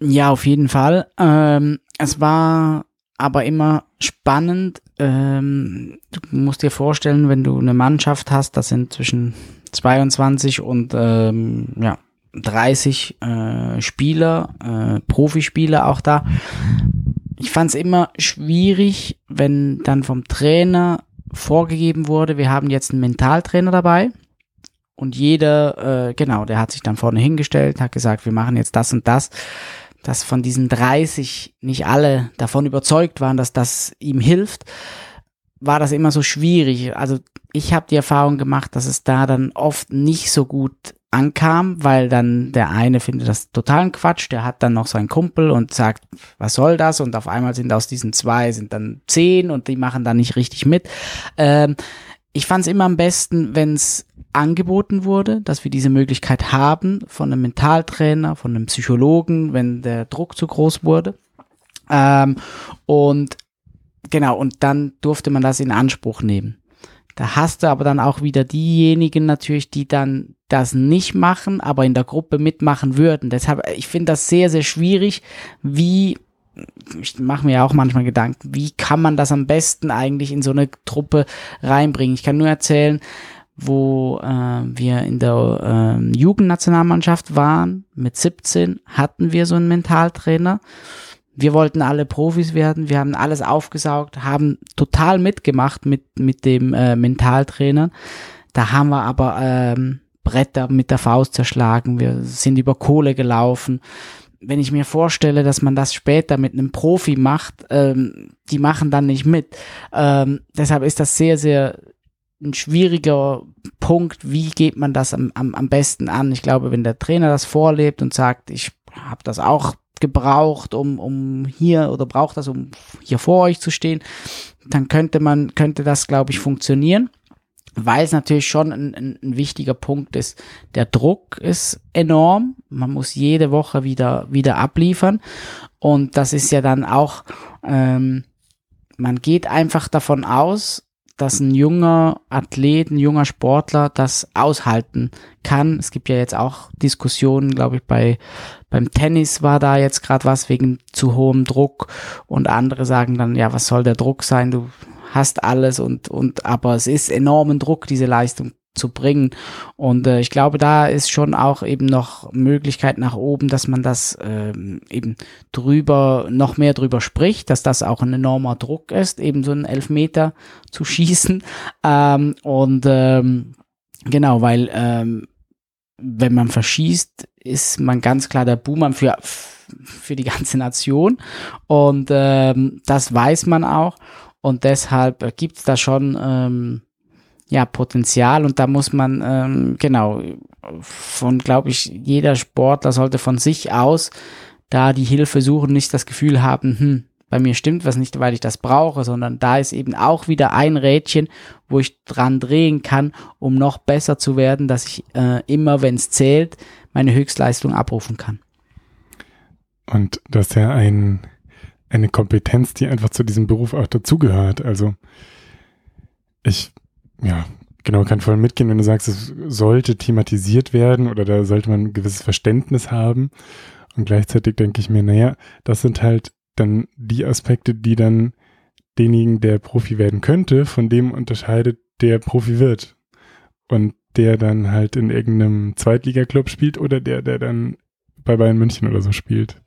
Speaker 2: Ja, auf jeden Fall. Ähm, es war aber immer spannend. Ähm, du musst dir vorstellen, wenn du eine Mannschaft hast, das sind zwischen 22 und ähm, ja, 30 äh, Spieler, äh, Profispieler auch da. Ich fand es immer schwierig, wenn dann vom Trainer vorgegeben wurde, wir haben jetzt einen Mentaltrainer dabei. Und jeder, äh, genau, der hat sich dann vorne hingestellt, hat gesagt, wir machen jetzt das und das. Dass von diesen 30 nicht alle davon überzeugt waren, dass das ihm hilft, war das immer so schwierig. Also ich habe die Erfahrung gemacht, dass es da dann oft nicht so gut ankam, weil dann der eine findet das totalen Quatsch, der hat dann noch seinen Kumpel und sagt, was soll das? Und auf einmal sind aus diesen zwei sind dann zehn und die machen dann nicht richtig mit. Ähm, ich fand es immer am besten, wenn es angeboten wurde, dass wir diese Möglichkeit haben von einem Mentaltrainer, von einem Psychologen, wenn der Druck zu groß wurde. Ähm, und genau, und dann durfte man das in Anspruch nehmen. Da hast du aber dann auch wieder diejenigen natürlich, die dann das nicht machen, aber in der Gruppe mitmachen würden. Deshalb, ich finde das sehr, sehr schwierig, wie, ich mache mir ja auch manchmal Gedanken, wie kann man das am besten eigentlich in so eine Truppe reinbringen. Ich kann nur erzählen, wo äh, wir in der äh, Jugendnationalmannschaft waren, mit 17 hatten wir so einen Mentaltrainer wir wollten alle Profis werden, wir haben alles aufgesaugt, haben total mitgemacht mit, mit dem äh, Mentaltrainer. Da haben wir aber ähm, Bretter mit der Faust zerschlagen, wir sind über Kohle gelaufen. Wenn ich mir vorstelle, dass man das später mit einem Profi macht, ähm, die machen dann nicht mit. Ähm, deshalb ist das sehr, sehr ein schwieriger Punkt, wie geht man das am, am, am besten an. Ich glaube, wenn der Trainer das vorlebt und sagt, ich habe das auch gebraucht, um, um hier oder braucht das, um hier vor euch zu stehen, dann könnte man, könnte das, glaube ich, funktionieren. weil es natürlich schon ein, ein, ein, wichtiger Punkt ist. Der Druck ist enorm. Man muss jede Woche wieder, wieder abliefern. Und das ist ja dann auch, ähm, man geht einfach davon aus, dass ein junger Athlet, ein junger Sportler das aushalten kann. Es gibt ja jetzt auch Diskussionen, glaube ich, bei beim Tennis war da jetzt gerade was wegen zu hohem Druck und andere sagen dann, ja, was soll der Druck sein? Du hast alles und, und, aber es ist enormen Druck, diese Leistung zu bringen. Und äh, ich glaube, da ist schon auch eben noch Möglichkeit nach oben, dass man das ähm, eben drüber, noch mehr drüber spricht, dass das auch ein enormer Druck ist, eben so einen Elfmeter zu schießen. Ähm, und ähm, genau, weil ähm, wenn man verschießt, ist man ganz klar der Buhmann für, für die ganze Nation. Und ähm, das weiß man auch. Und deshalb gibt es da schon ähm, ja, Potenzial und da muss man, ähm, genau, von, glaube ich, jeder Sportler sollte von sich aus da die Hilfe suchen, nicht das Gefühl haben, hm, bei mir stimmt was nicht, weil ich das brauche, sondern da ist eben auch wieder ein Rädchen, wo ich dran drehen kann, um noch besser zu werden, dass ich äh, immer, wenn es zählt, meine Höchstleistung abrufen kann.
Speaker 1: Und das ist ja ein, eine Kompetenz, die einfach zu diesem Beruf auch dazugehört. Also ich, ja, genau, kann voll mitgehen, wenn du sagst, es sollte thematisiert werden oder da sollte man ein gewisses Verständnis haben. Und gleichzeitig denke ich mir, naja, das sind halt dann die Aspekte, die dann denjenigen, der Profi werden könnte, von dem unterscheidet, der Profi wird. Und der dann halt in irgendeinem Zweitliga-Club spielt oder der, der dann bei Bayern München oder so spielt.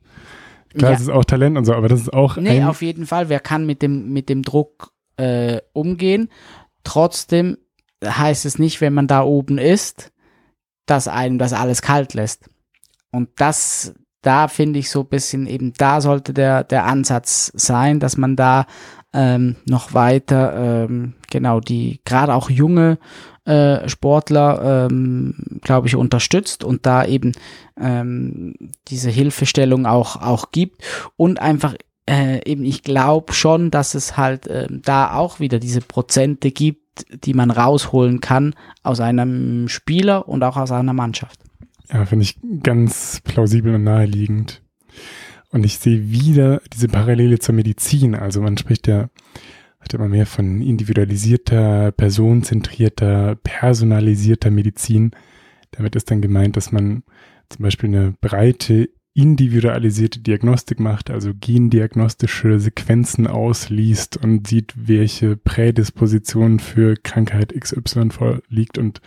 Speaker 1: Klar, ja. es ist auch Talent und so, aber das ist auch.
Speaker 2: Nee, auf jeden Fall. Wer kann mit dem, mit dem Druck äh, umgehen? Trotzdem heißt es nicht, wenn man da oben ist, dass einem das alles kalt lässt. Und das, da finde ich so ein bisschen eben, da sollte der, der Ansatz sein, dass man da ähm, noch weiter, ähm, genau, die gerade auch junge äh, Sportler, ähm, glaube ich, unterstützt und da eben ähm, diese Hilfestellung auch, auch gibt und einfach äh, eben, ich glaube schon, dass es halt äh, da auch wieder diese Prozente gibt, die man rausholen kann aus einem Spieler und auch aus einer Mannschaft.
Speaker 1: Ja, finde ich ganz plausibel und naheliegend. Und ich sehe wieder diese Parallele zur Medizin. Also man spricht ja hat immer mehr von individualisierter, personenzentrierter, personalisierter Medizin. Damit ist dann gemeint, dass man zum Beispiel eine breite, individualisierte Diagnostik macht, also gendiagnostische Sequenzen ausliest und sieht, welche Prädisposition für Krankheit XY vorliegt und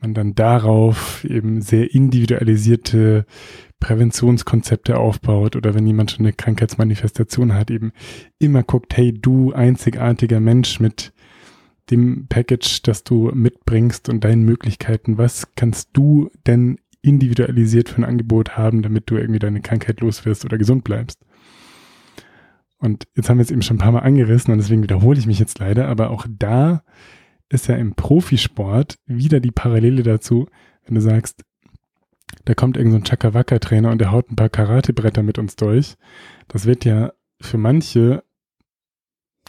Speaker 1: man dann darauf eben sehr individualisierte Präventionskonzepte aufbaut oder wenn jemand schon eine Krankheitsmanifestation hat, eben immer guckt, hey, du einzigartiger Mensch mit dem Package, das du mitbringst und deinen Möglichkeiten, was kannst du denn individualisiert für ein Angebot haben, damit du irgendwie deine Krankheit loswirst oder gesund bleibst? Und jetzt haben wir es eben schon ein paar Mal angerissen und deswegen wiederhole ich mich jetzt leider, aber auch da ist ja im Profisport wieder die Parallele dazu, wenn du sagst, da kommt irgend so ein Chakawaka-Trainer und der haut ein paar Karatebretter mit uns durch. Das wird ja für manche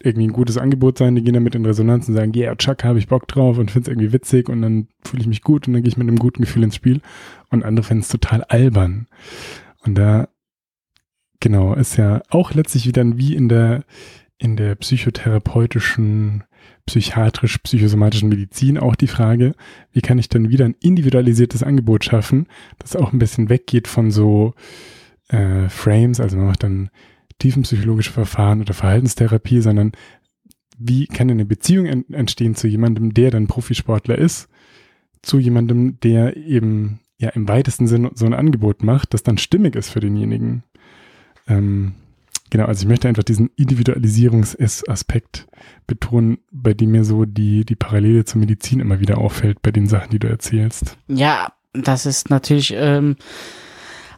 Speaker 1: irgendwie ein gutes Angebot sein, die gehen damit in Resonanz und sagen, ja, yeah, Chaka, habe ich Bock drauf und finde es irgendwie witzig und dann fühle ich mich gut und dann gehe ich mit einem guten Gefühl ins Spiel. Und andere finden es total albern. Und da, genau, ist ja auch letztlich wieder wie in der, in der psychotherapeutischen psychiatrisch-psychosomatischen Medizin auch die Frage, wie kann ich dann wieder ein individualisiertes Angebot schaffen, das auch ein bisschen weggeht von so äh, Frames, also man macht dann tiefenpsychologische Verfahren oder Verhaltenstherapie, sondern wie kann eine Beziehung entstehen zu jemandem, der dann Profisportler ist, zu jemandem, der eben ja im weitesten Sinne so ein Angebot macht, das dann stimmig ist für denjenigen. Ähm, Genau, also ich möchte einfach diesen Individualisierungsaspekt betonen, bei dem mir so die, die Parallele zur Medizin immer wieder auffällt, bei den Sachen, die du erzählst.
Speaker 2: Ja, das ist natürlich ähm,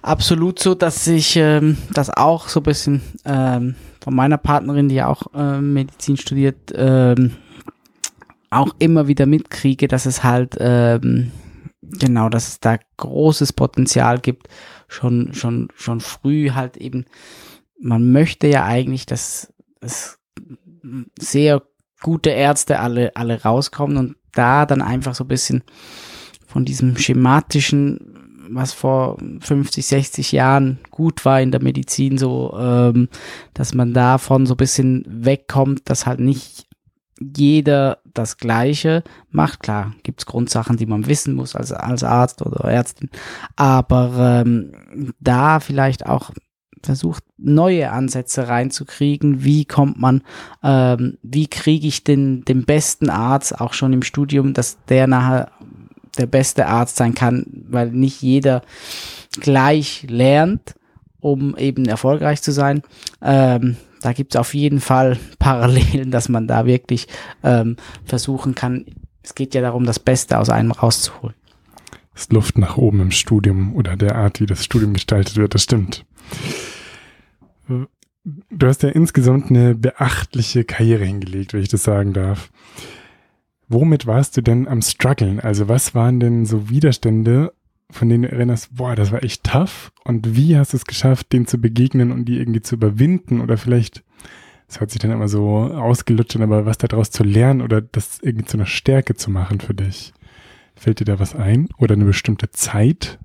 Speaker 2: absolut so, dass ich ähm, das auch so ein bisschen ähm, von meiner Partnerin, die ja auch ähm, Medizin studiert, ähm, auch immer wieder mitkriege, dass es halt ähm, genau, dass es da großes Potenzial gibt, schon schon schon früh halt eben. Man möchte ja eigentlich, dass, dass sehr gute Ärzte alle, alle rauskommen und da dann einfach so ein bisschen von diesem schematischen, was vor 50, 60 Jahren gut war in der Medizin, so, ähm, dass man davon so ein bisschen wegkommt, dass halt nicht jeder das Gleiche macht. Klar, gibt's Grundsachen, die man wissen muss als, als Arzt oder Ärztin, aber ähm, da vielleicht auch versucht, neue Ansätze reinzukriegen. Wie kommt man, ähm, wie kriege ich den, den besten Arzt auch schon im Studium, dass der nachher der beste Arzt sein kann, weil nicht jeder gleich lernt, um eben erfolgreich zu sein. Ähm, da gibt es auf jeden Fall Parallelen, dass man da wirklich ähm, versuchen kann. Es geht ja darum, das Beste aus einem rauszuholen.
Speaker 1: Ist Luft nach oben im Studium oder der Art, wie das Studium gestaltet wird, das stimmt. Du hast ja insgesamt eine beachtliche Karriere hingelegt, wenn ich das sagen darf. Womit warst du denn am struggeln? Also was waren denn so Widerstände, von denen du erinnerst, boah, das war echt tough? Und wie hast du es geschafft, denen zu begegnen und die irgendwie zu überwinden? Oder vielleicht, das hört sich dann immer so ausgelutscht aber was daraus zu lernen oder das irgendwie zu einer Stärke zu machen für dich? Fällt dir da was ein? Oder eine bestimmte Zeit?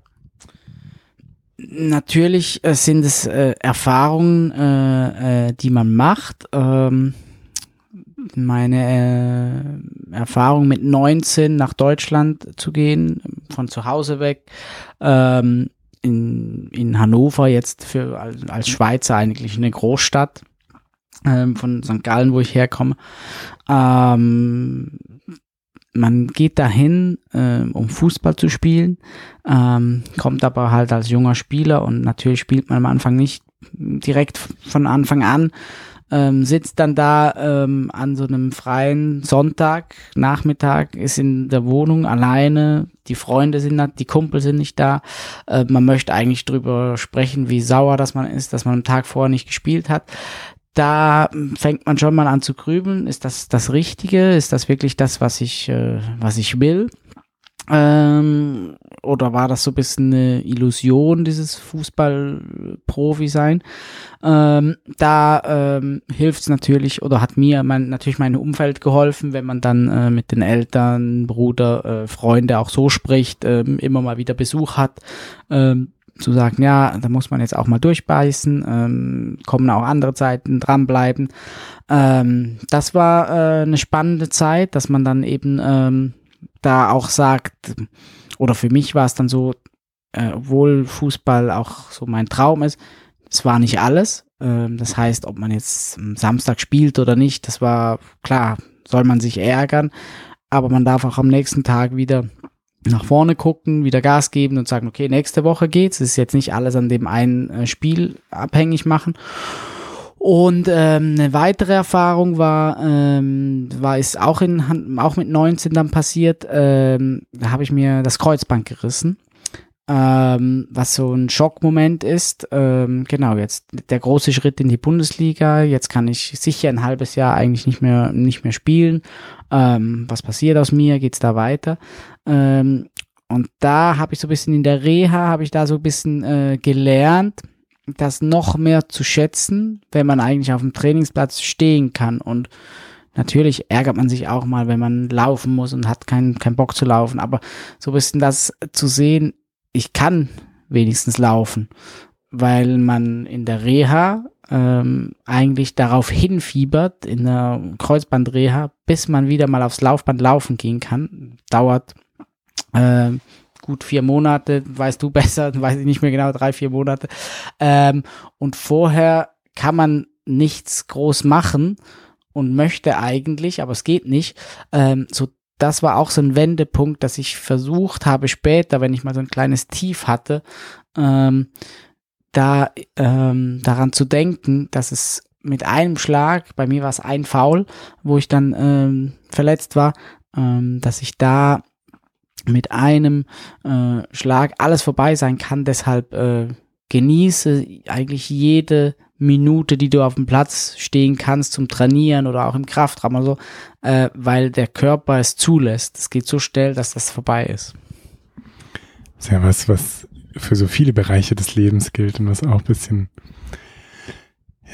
Speaker 2: Natürlich äh, sind es äh, Erfahrungen, äh, äh, die man macht. Ähm meine äh, Erfahrung mit 19 nach Deutschland zu gehen, von zu Hause weg, ähm, in, in Hannover jetzt für als, Schweizer eigentlich eine Großstadt ähm, von St. Gallen, wo ich herkomme. Ähm, man geht dahin, äh, um Fußball zu spielen, ähm, kommt aber halt als junger Spieler und natürlich spielt man am Anfang nicht direkt von Anfang an, ähm, sitzt dann da ähm, an so einem freien Sonntag, Nachmittag, ist in der Wohnung alleine, die Freunde sind da, die Kumpel sind nicht da. Äh, man möchte eigentlich drüber sprechen, wie sauer das man ist, dass man am Tag vorher nicht gespielt hat. Da fängt man schon mal an zu grübeln, ist das das Richtige, ist das wirklich das, was ich, äh, was ich will? Ähm, oder war das so ein bisschen eine Illusion, dieses Fußball-Profi-Sein? Ähm, da ähm, hilft es natürlich oder hat mir mein, natürlich mein Umfeld geholfen, wenn man dann äh, mit den Eltern, Bruder, äh, Freunde auch so spricht, äh, immer mal wieder Besuch hat. Ähm, zu sagen, ja, da muss man jetzt auch mal durchbeißen, ähm, kommen auch andere Zeiten, dranbleiben. Ähm, das war äh, eine spannende Zeit, dass man dann eben ähm, da auch sagt, oder für mich war es dann so, äh, obwohl Fußball auch so mein Traum ist, es war nicht alles. Ähm, das heißt, ob man jetzt am Samstag spielt oder nicht, das war klar, soll man sich ärgern, aber man darf auch am nächsten Tag wieder nach vorne gucken, wieder Gas geben und sagen, okay, nächste Woche geht's. Es ist jetzt nicht alles an dem einen äh, Spiel abhängig machen. Und ähm, eine weitere Erfahrung war, ähm, war ist auch in auch mit 19 dann passiert. Ähm, da habe ich mir das Kreuzband gerissen, ähm, was so ein Schockmoment ist. Ähm, genau jetzt der große Schritt in die Bundesliga. Jetzt kann ich sicher ein halbes Jahr eigentlich nicht mehr nicht mehr spielen. Ähm, was passiert aus mir? Geht's da weiter? Ähm, und da habe ich so ein bisschen in der Reha habe ich da so ein bisschen äh, gelernt das noch mehr zu schätzen, wenn man eigentlich auf dem Trainingsplatz stehen kann. Und natürlich ärgert man sich auch mal, wenn man laufen muss und hat keinen keinen Bock zu laufen. Aber so ein bisschen das zu sehen, ich kann wenigstens laufen, weil man in der Reha ähm, eigentlich darauf hinfiebert, in der Kreuzbandreha, bis man wieder mal aufs Laufband laufen gehen kann. Dauert äh, gut vier Monate, weißt du besser, weiß ich nicht mehr genau, drei, vier Monate. Ähm, und vorher kann man nichts groß machen und möchte eigentlich, aber es geht nicht. Ähm, so, das war auch so ein Wendepunkt, dass ich versucht habe später, wenn ich mal so ein kleines Tief hatte, ähm, da ähm, daran zu denken, dass es mit einem Schlag, bei mir war es ein Foul, wo ich dann ähm, verletzt war, ähm, dass ich da mit einem äh, Schlag alles vorbei sein kann. Deshalb äh, genieße eigentlich jede Minute, die du auf dem Platz stehen kannst zum Trainieren oder auch im Kraftraum oder so, äh, weil der Körper es zulässt. Es geht so schnell, dass das vorbei ist.
Speaker 1: Das ist ja was, was für so viele Bereiche des Lebens gilt und was auch ein bisschen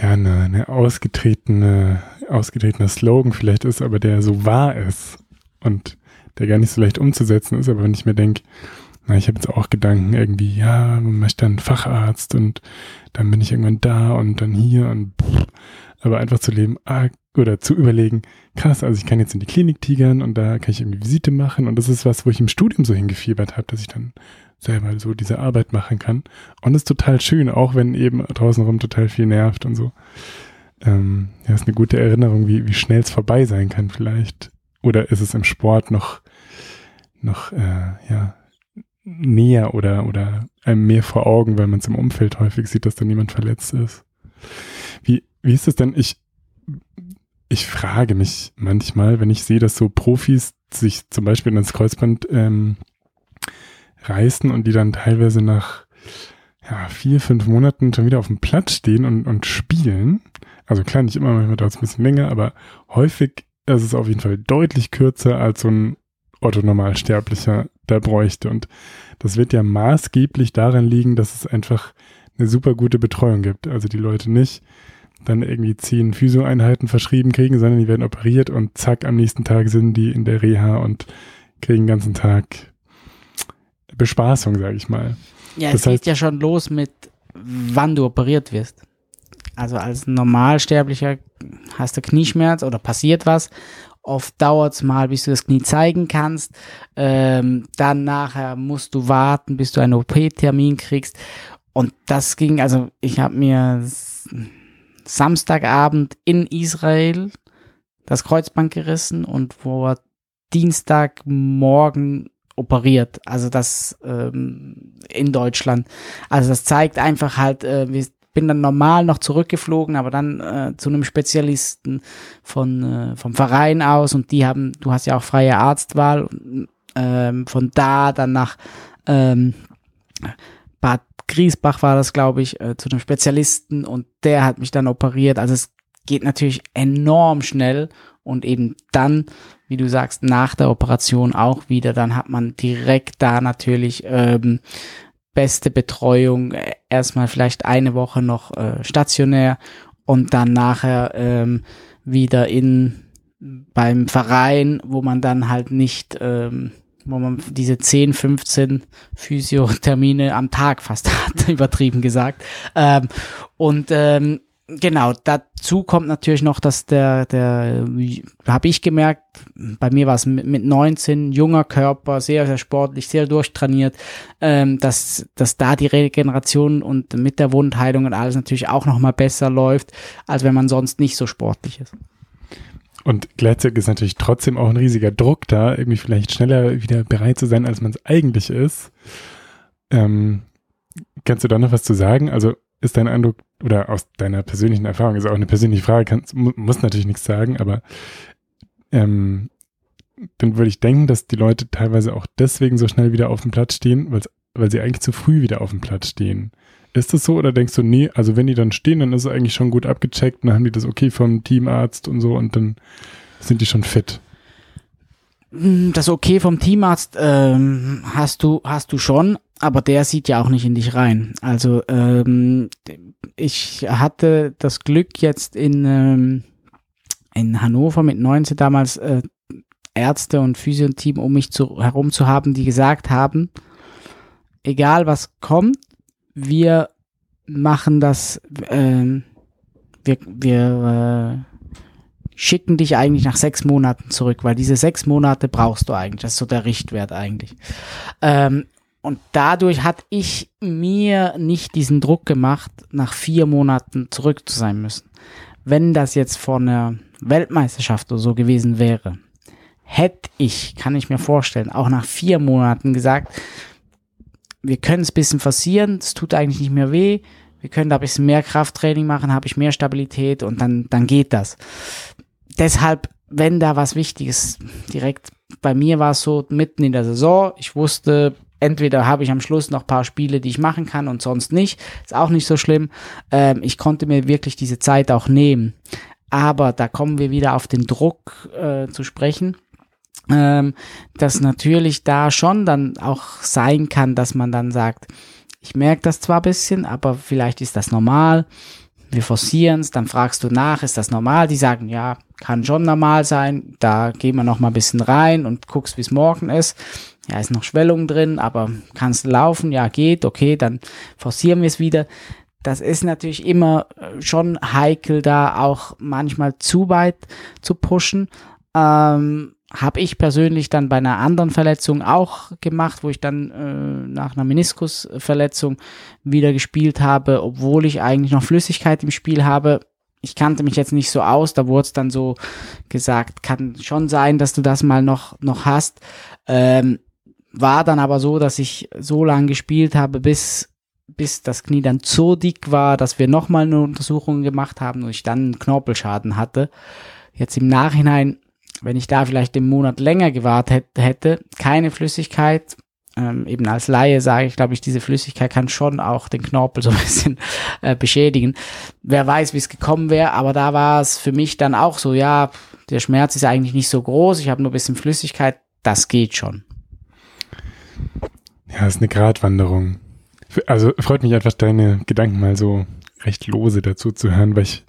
Speaker 1: ja, eine, eine ausgetretene, ausgetretener Slogan vielleicht ist, aber der so wahr ist. Und der gar nicht so leicht umzusetzen ist, aber wenn ich mir denke, na, ich habe jetzt auch Gedanken irgendwie, ja, man möchte dann Facharzt und dann bin ich irgendwann da und dann hier und pff, aber einfach zu leben, ah, oder zu überlegen, krass, also ich kann jetzt in die Klinik tigern und da kann ich irgendwie Visite machen und das ist was, wo ich im Studium so hingefiebert habe, dass ich dann selber so diese Arbeit machen kann. Und das ist total schön, auch wenn eben draußen rum total viel nervt und so. Ähm, ja, ist eine gute Erinnerung, wie, wie schnell es vorbei sein kann vielleicht. Oder ist es im Sport noch, noch, äh, ja, näher oder, oder einem mehr vor Augen, weil man es im Umfeld häufig sieht, dass da niemand verletzt ist. Wie, wie ist es denn? Ich, ich frage mich manchmal, wenn ich sehe, dass so Profis sich zum Beispiel ins Kreuzband ähm, reißen und die dann teilweise nach ja, vier, fünf Monaten schon wieder auf dem Platz stehen und, und spielen. Also klar, nicht immer, manchmal dauert es ein bisschen länger, aber häufig ist es auf jeden Fall deutlich kürzer als so ein Otto-Normalsterblicher da bräuchte. Und das wird ja maßgeblich daran liegen, dass es einfach eine super gute Betreuung gibt. Also die Leute nicht dann irgendwie zehn Physio-Einheiten verschrieben kriegen, sondern die werden operiert und zack, am nächsten Tag sind die in der Reha und kriegen den ganzen Tag Bespaßung, sage ich mal.
Speaker 2: Ja, das es heißt, geht ja schon los mit, wann du operiert wirst. Also als Normalsterblicher hast du Knieschmerz oder passiert was. Oft dauert es mal, bis du das Knie zeigen kannst. Ähm, dann nachher musst du warten, bis du einen OP-Termin kriegst. Und das ging, also ich habe mir Samstagabend in Israel das Kreuzband gerissen und vor Dienstagmorgen operiert. Also das ähm, in Deutschland. Also das zeigt einfach halt, äh, wir bin dann normal noch zurückgeflogen, aber dann äh, zu einem Spezialisten von äh, vom Verein aus und die haben, du hast ja auch freie Arztwahl, ähm, von da dann nach ähm, Bad Griesbach war das, glaube ich, äh, zu einem Spezialisten und der hat mich dann operiert. Also es geht natürlich enorm schnell und eben dann, wie du sagst, nach der Operation auch wieder, dann hat man direkt da natürlich ähm, beste Betreuung. Erstmal vielleicht eine Woche noch äh, stationär und dann nachher ähm, wieder in beim Verein, wo man dann halt nicht ähm, wo man diese 10, 15 Physiothermine am Tag fast hat, übertrieben gesagt. Ähm, und ähm, genau, dazu kommt natürlich noch, dass der, der, habe ich gemerkt, bei mir war es mit, mit 19, junger Körper, sehr, sehr sportlich, sehr durchtrainiert, ähm, dass, dass da die Regeneration und mit der Wundheilung und alles natürlich auch nochmal besser läuft, als wenn man sonst nicht so sportlich ist.
Speaker 1: Und gleichzeitig ist natürlich trotzdem auch ein riesiger Druck da, irgendwie vielleicht schneller wieder bereit zu sein, als man es eigentlich ist. Ähm, kannst du da noch was zu sagen? Also ist dein Eindruck oder aus deiner persönlichen Erfahrung, ist auch eine persönliche Frage, kannst, mu muss natürlich nichts sagen, aber ähm, dann würde ich denken, dass die Leute teilweise auch deswegen so schnell wieder auf dem Platz stehen, weil sie eigentlich zu früh wieder auf dem Platz stehen. Ist das so oder denkst du, nee, also wenn die dann stehen, dann ist es eigentlich schon gut abgecheckt dann haben die das okay vom Teamarzt und so und dann sind die schon fit?
Speaker 2: Mm, das okay vom Teamarzt ähm, hast du hast du schon, aber der sieht ja auch nicht in dich rein. Also ähm, ich hatte das Glück jetzt in ähm, in Hannover mit 19 damals äh, Ärzte und Physioteam um mich zu, herum zu haben, die gesagt haben, egal was kommt, wir machen das, äh, wir, wir äh, schicken dich eigentlich nach sechs Monaten zurück, weil diese sechs Monate brauchst du eigentlich. Das ist so der Richtwert eigentlich. Ähm, und dadurch hat ich mir nicht diesen Druck gemacht, nach vier Monaten zurück zu sein müssen. Wenn das jetzt vor einer Weltmeisterschaft oder so gewesen wäre, hätte ich, kann ich mir vorstellen, auch nach vier Monaten gesagt, wir können es ein bisschen forcieren, es tut eigentlich nicht mehr weh, wir können da ein bisschen mehr Krafttraining machen, habe ich mehr Stabilität und dann, dann geht das. Deshalb, wenn da was Wichtiges direkt bei mir war es so mitten in der Saison, ich wusste, entweder habe ich am Schluss noch paar Spiele, die ich machen kann und sonst nicht, ist auch nicht so schlimm. Ähm, ich konnte mir wirklich diese Zeit auch nehmen. Aber da kommen wir wieder auf den Druck äh, zu sprechen ähm, dass natürlich da schon dann auch sein kann, dass man dann sagt, ich merke das zwar bisschen, aber vielleicht ist das normal. Wir forcieren es, dann fragst du nach, ist das normal? Die sagen, ja, kann schon normal sein, da gehen wir noch mal ein bisschen rein und guckst, wie es morgen ist. Ja, ist noch Schwellung drin, aber kannst laufen? Ja, geht, okay, dann forcieren wir es wieder. Das ist natürlich immer äh, schon heikel, da auch manchmal zu weit zu pushen. Ähm, habe ich persönlich dann bei einer anderen Verletzung auch gemacht, wo ich dann äh, nach einer Meniskusverletzung wieder gespielt habe, obwohl ich eigentlich noch Flüssigkeit im Spiel habe. Ich kannte mich jetzt nicht so aus, da wurde es dann so gesagt, kann schon sein, dass du das mal noch, noch hast. Ähm, war dann aber so, dass ich so lange gespielt habe, bis, bis das Knie dann so dick war, dass wir nochmal eine Untersuchung gemacht haben und ich dann einen Knorpelschaden hatte. Jetzt im Nachhinein wenn ich da vielleicht den Monat länger gewartet hätte, keine Flüssigkeit, ähm, eben als Laie sage ich, glaube ich, diese Flüssigkeit kann schon auch den Knorpel so ein bisschen äh, beschädigen. Wer weiß, wie es gekommen wäre, aber da war es für mich dann auch so, ja, der Schmerz ist eigentlich nicht so groß, ich habe nur ein bisschen Flüssigkeit, das geht schon.
Speaker 1: Ja, ist eine Gratwanderung. Also freut mich einfach, deine Gedanken mal so recht lose dazu zu hören, weil ich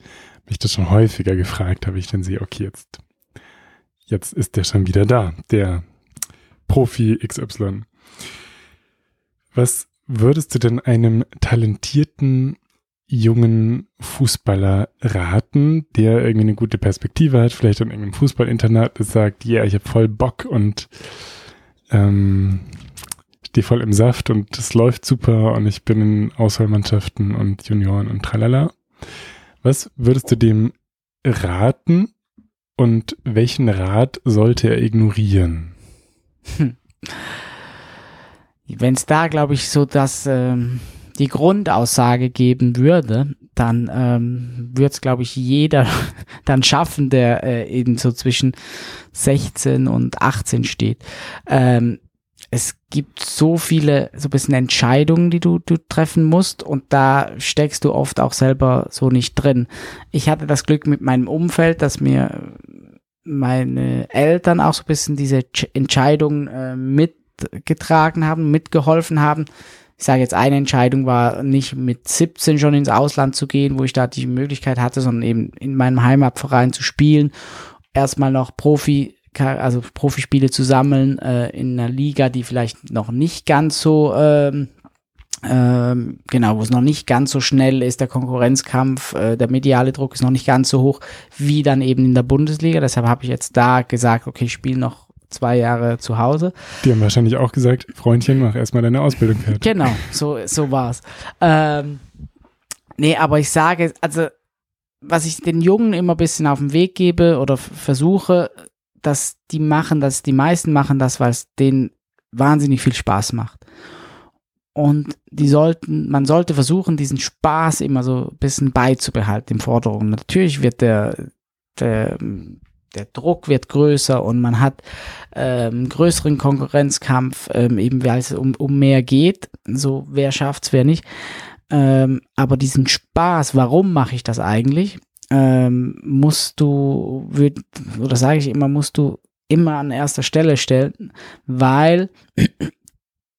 Speaker 1: mich das schon häufiger gefragt habe, ich dann sehe, okay, jetzt jetzt ist der schon wieder da, der Profi XY. Was würdest du denn einem talentierten jungen Fußballer raten, der irgendwie eine gute Perspektive hat, vielleicht an irgendeinem Fußballinternat ist, sagt, ja, yeah, ich habe voll Bock und ähm, stehe voll im Saft und es läuft super und ich bin in Auswahlmannschaften und Junioren und tralala. Was würdest du dem raten, und welchen Rat sollte er ignorieren? Hm.
Speaker 2: Wenn es da, glaube ich, so dass ähm, die Grundaussage geben würde, dann ähm, würde es, glaube ich, jeder dann schaffen, der äh, eben so zwischen 16 und 18 steht. Ähm, es gibt so viele, so ein bisschen Entscheidungen, die du, du treffen musst und da steckst du oft auch selber so nicht drin. Ich hatte das Glück mit meinem Umfeld, dass mir meine Eltern auch so ein bisschen diese Entscheidung äh, mitgetragen haben, mitgeholfen haben. Ich sage jetzt, eine Entscheidung war nicht mit 17 schon ins Ausland zu gehen, wo ich da die Möglichkeit hatte, sondern eben in meinem Heimatverein zu spielen. Erstmal noch Profi, also Profispiele zu sammeln äh, in einer Liga, die vielleicht noch nicht ganz so ähm, ähm, genau, wo es noch nicht ganz so schnell ist, der Konkurrenzkampf, äh, der mediale Druck ist noch nicht ganz so hoch wie dann eben in der Bundesliga. Deshalb habe ich jetzt da gesagt, okay, ich spiele noch zwei Jahre zu Hause.
Speaker 1: Die haben wahrscheinlich auch gesagt, Freundchen, mach erstmal deine Ausbildung fertig.
Speaker 2: Genau, so, so war's. Ähm, nee, aber ich sage, also was ich den Jungen immer ein bisschen auf den Weg gebe oder versuche, dass die machen, dass die meisten machen das, weil es denen wahnsinnig viel Spaß macht. Und die sollten, man sollte versuchen, diesen Spaß immer so ein bisschen beizubehalten im Forderungen. Natürlich wird der, der, der Druck wird größer und man hat ähm, größeren Konkurrenzkampf, ähm, eben weil es um, um mehr geht. So, wer schafft's, wer nicht. Ähm, aber diesen Spaß, warum mache ich das eigentlich, ähm, musst du, würd, oder sage ich immer, musst du immer an erster Stelle stellen, weil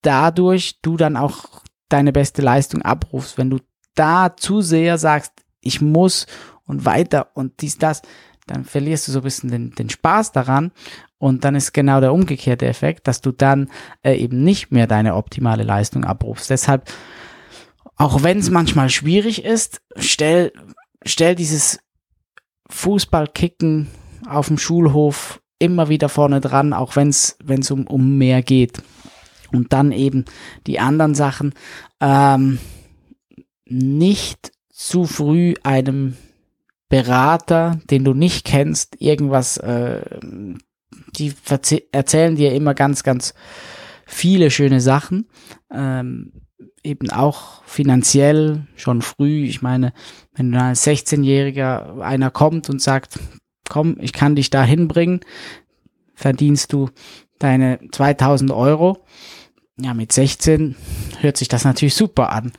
Speaker 2: dadurch du dann auch deine beste Leistung abrufst. Wenn du da zu sehr sagst, ich muss und weiter und dies, das, dann verlierst du so ein bisschen den, den Spaß daran. Und dann ist genau der umgekehrte Effekt, dass du dann äh, eben nicht mehr deine optimale Leistung abrufst. Deshalb, auch wenn es manchmal schwierig ist, stell, stell dieses Fußballkicken auf dem Schulhof immer wieder vorne dran, auch wenn es um, um mehr geht. Und dann eben die anderen Sachen. Ähm, nicht zu früh einem Berater, den du nicht kennst, irgendwas, äh, die erzählen dir immer ganz, ganz viele schöne Sachen. Ähm, eben auch finanziell schon früh. Ich meine, wenn als 16-Jähriger einer kommt und sagt, komm, ich kann dich da hinbringen, verdienst du deine 2000 Euro ja, mit 16 hört sich das natürlich super an.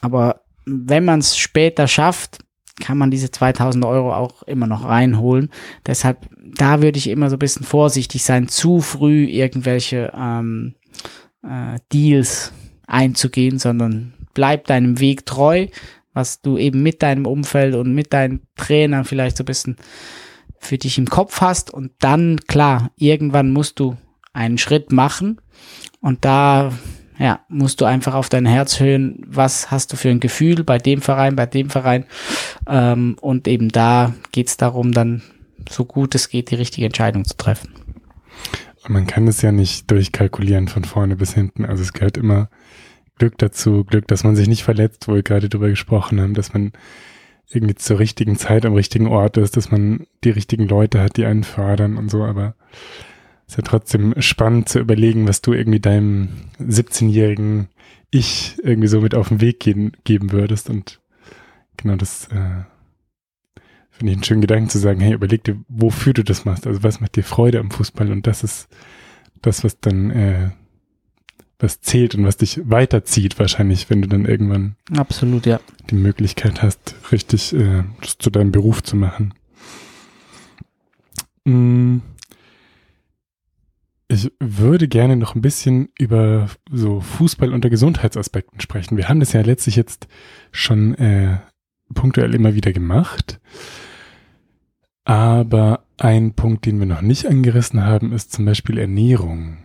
Speaker 2: Aber wenn man es später schafft, kann man diese 2000 Euro auch immer noch reinholen. Deshalb, da würde ich immer so ein bisschen vorsichtig sein, zu früh irgendwelche ähm, äh, Deals einzugehen, sondern bleib deinem Weg treu, was du eben mit deinem Umfeld und mit deinen Trainern vielleicht so ein bisschen für dich im Kopf hast und dann, klar, irgendwann musst du einen Schritt machen und da ja, musst du einfach auf dein Herz hören, was hast du für ein Gefühl bei dem Verein, bei dem Verein. Ähm, und eben da geht's darum, dann so gut es geht, die richtige Entscheidung zu treffen.
Speaker 1: Man kann es ja nicht durchkalkulieren von vorne bis hinten. Also es gehört immer Glück dazu, Glück, dass man sich nicht verletzt, wo wir gerade drüber gesprochen haben, dass man irgendwie zur richtigen Zeit am richtigen Ort ist, dass man die richtigen Leute hat, die einen fördern und so, aber es ist ja trotzdem spannend zu überlegen, was du irgendwie deinem 17-jährigen Ich irgendwie so mit auf den Weg gehen, geben würdest und genau das äh, finde ich einen schönen Gedanken zu sagen, hey, überleg dir, wofür du das machst, also was macht dir Freude am Fußball und das ist das, was dann äh, was zählt und was dich weiterzieht, wahrscheinlich, wenn du dann irgendwann
Speaker 2: absolut ja
Speaker 1: die Möglichkeit hast, richtig äh, das zu deinem Beruf zu machen. Mm. Ich würde gerne noch ein bisschen über so Fußball unter Gesundheitsaspekten sprechen. Wir haben das ja letztlich jetzt schon äh, punktuell immer wieder gemacht. Aber ein Punkt, den wir noch nicht angerissen haben, ist zum Beispiel Ernährung.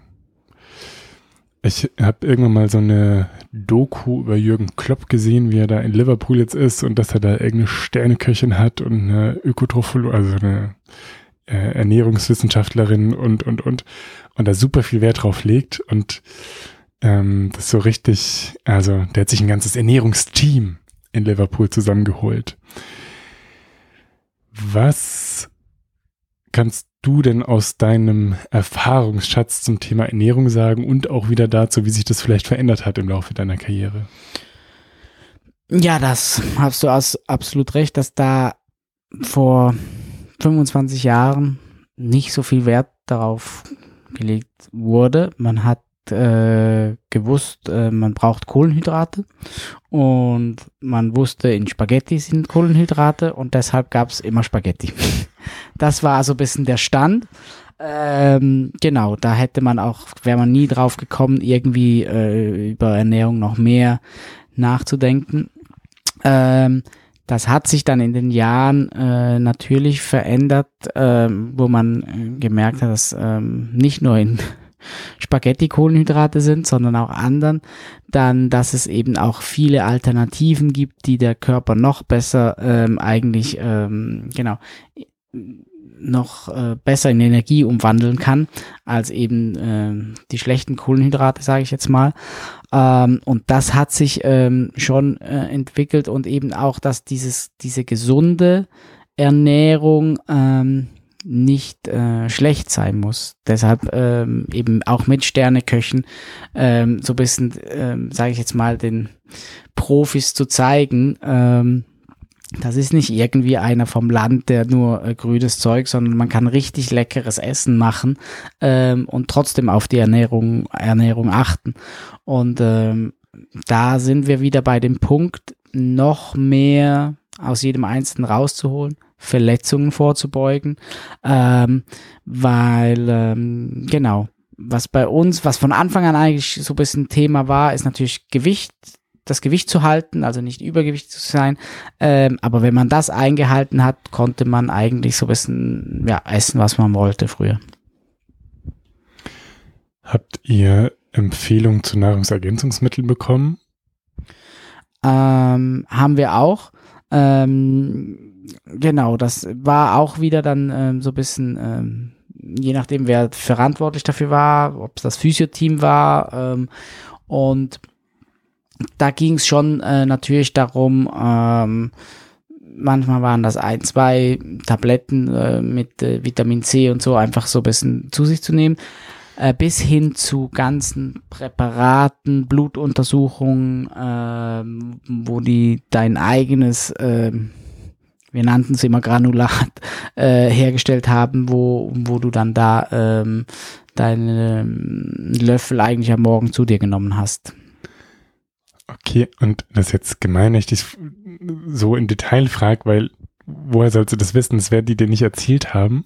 Speaker 1: Ich habe irgendwann mal so eine Doku über Jürgen Klopp gesehen, wie er da in Liverpool jetzt ist und dass er da irgendeine Sterneköchin hat und eine Ökotropholo, also eine äh, Ernährungswissenschaftlerin und, und, und, und da super viel Wert drauf legt und ähm, das so richtig, also der hat sich ein ganzes Ernährungsteam in Liverpool zusammengeholt. Was kannst du denn aus deinem Erfahrungsschatz zum Thema Ernährung sagen und auch wieder dazu, wie sich das vielleicht verändert hat im Laufe deiner Karriere?
Speaker 2: Ja, das hast du absolut recht, dass da vor 25 Jahren nicht so viel Wert darauf gelegt wurde. Man hat äh, gewusst, äh, man braucht Kohlenhydrate und man wusste, in Spaghetti sind Kohlenhydrate und deshalb gab es immer Spaghetti. das war also ein bisschen der Stand. Ähm, genau, da hätte man auch, wäre man nie drauf gekommen, irgendwie äh, über Ernährung noch mehr nachzudenken. Ähm, das hat sich dann in den Jahren äh, natürlich verändert, äh, wo man äh, gemerkt hat, dass ähm, nicht nur in Spaghetti Kohlenhydrate sind, sondern auch anderen, dann, dass es eben auch viele Alternativen gibt, die der Körper noch besser ähm, eigentlich, ähm, genau, noch äh, besser in Energie umwandeln kann als eben äh, die schlechten Kohlenhydrate, sage ich jetzt mal. Ähm, und das hat sich ähm, schon äh, entwickelt und eben auch, dass dieses diese gesunde Ernährung ähm, nicht äh, schlecht sein muss. Deshalb ähm, eben auch mit Sterneköchen ähm, so bisschen, ähm, sage ich jetzt mal, den Profis zu zeigen. Ähm, das ist nicht irgendwie einer vom Land, der nur äh, grünes Zeug, sondern man kann richtig leckeres Essen machen ähm, und trotzdem auf die Ernährung, Ernährung achten. Und ähm, da sind wir wieder bei dem Punkt, noch mehr aus jedem Einzelnen rauszuholen, Verletzungen vorzubeugen, ähm, weil ähm, genau, was bei uns, was von Anfang an eigentlich so ein bisschen Thema war, ist natürlich Gewicht, das Gewicht zu halten, also nicht übergewichtig zu sein. Ähm, aber wenn man das eingehalten hat, konnte man eigentlich so ein bisschen ja, essen, was man wollte früher.
Speaker 1: Habt ihr Empfehlungen zu Nahrungsergänzungsmitteln bekommen?
Speaker 2: Ähm, haben wir auch. Ähm, genau, das war auch wieder dann ähm, so ein bisschen, ähm, je nachdem, wer verantwortlich dafür war, ob es das Physioteam war. Ähm, und da ging es schon äh, natürlich darum, ähm, manchmal waren das ein, zwei Tabletten äh, mit äh, Vitamin C und so einfach so ein bisschen zu sich zu nehmen äh, bis hin zu ganzen Präparaten, Blutuntersuchungen, äh, wo die dein eigenes, äh, wir nannten es immer Granulat, äh, hergestellt haben, wo, wo du dann da ähm, deine Löffel eigentlich am Morgen zu dir genommen hast.
Speaker 1: Okay, und das ist jetzt gemein, ich dich so in Detail frage, weil woher sollst du das wissen? Das werden die dir nicht erzählt haben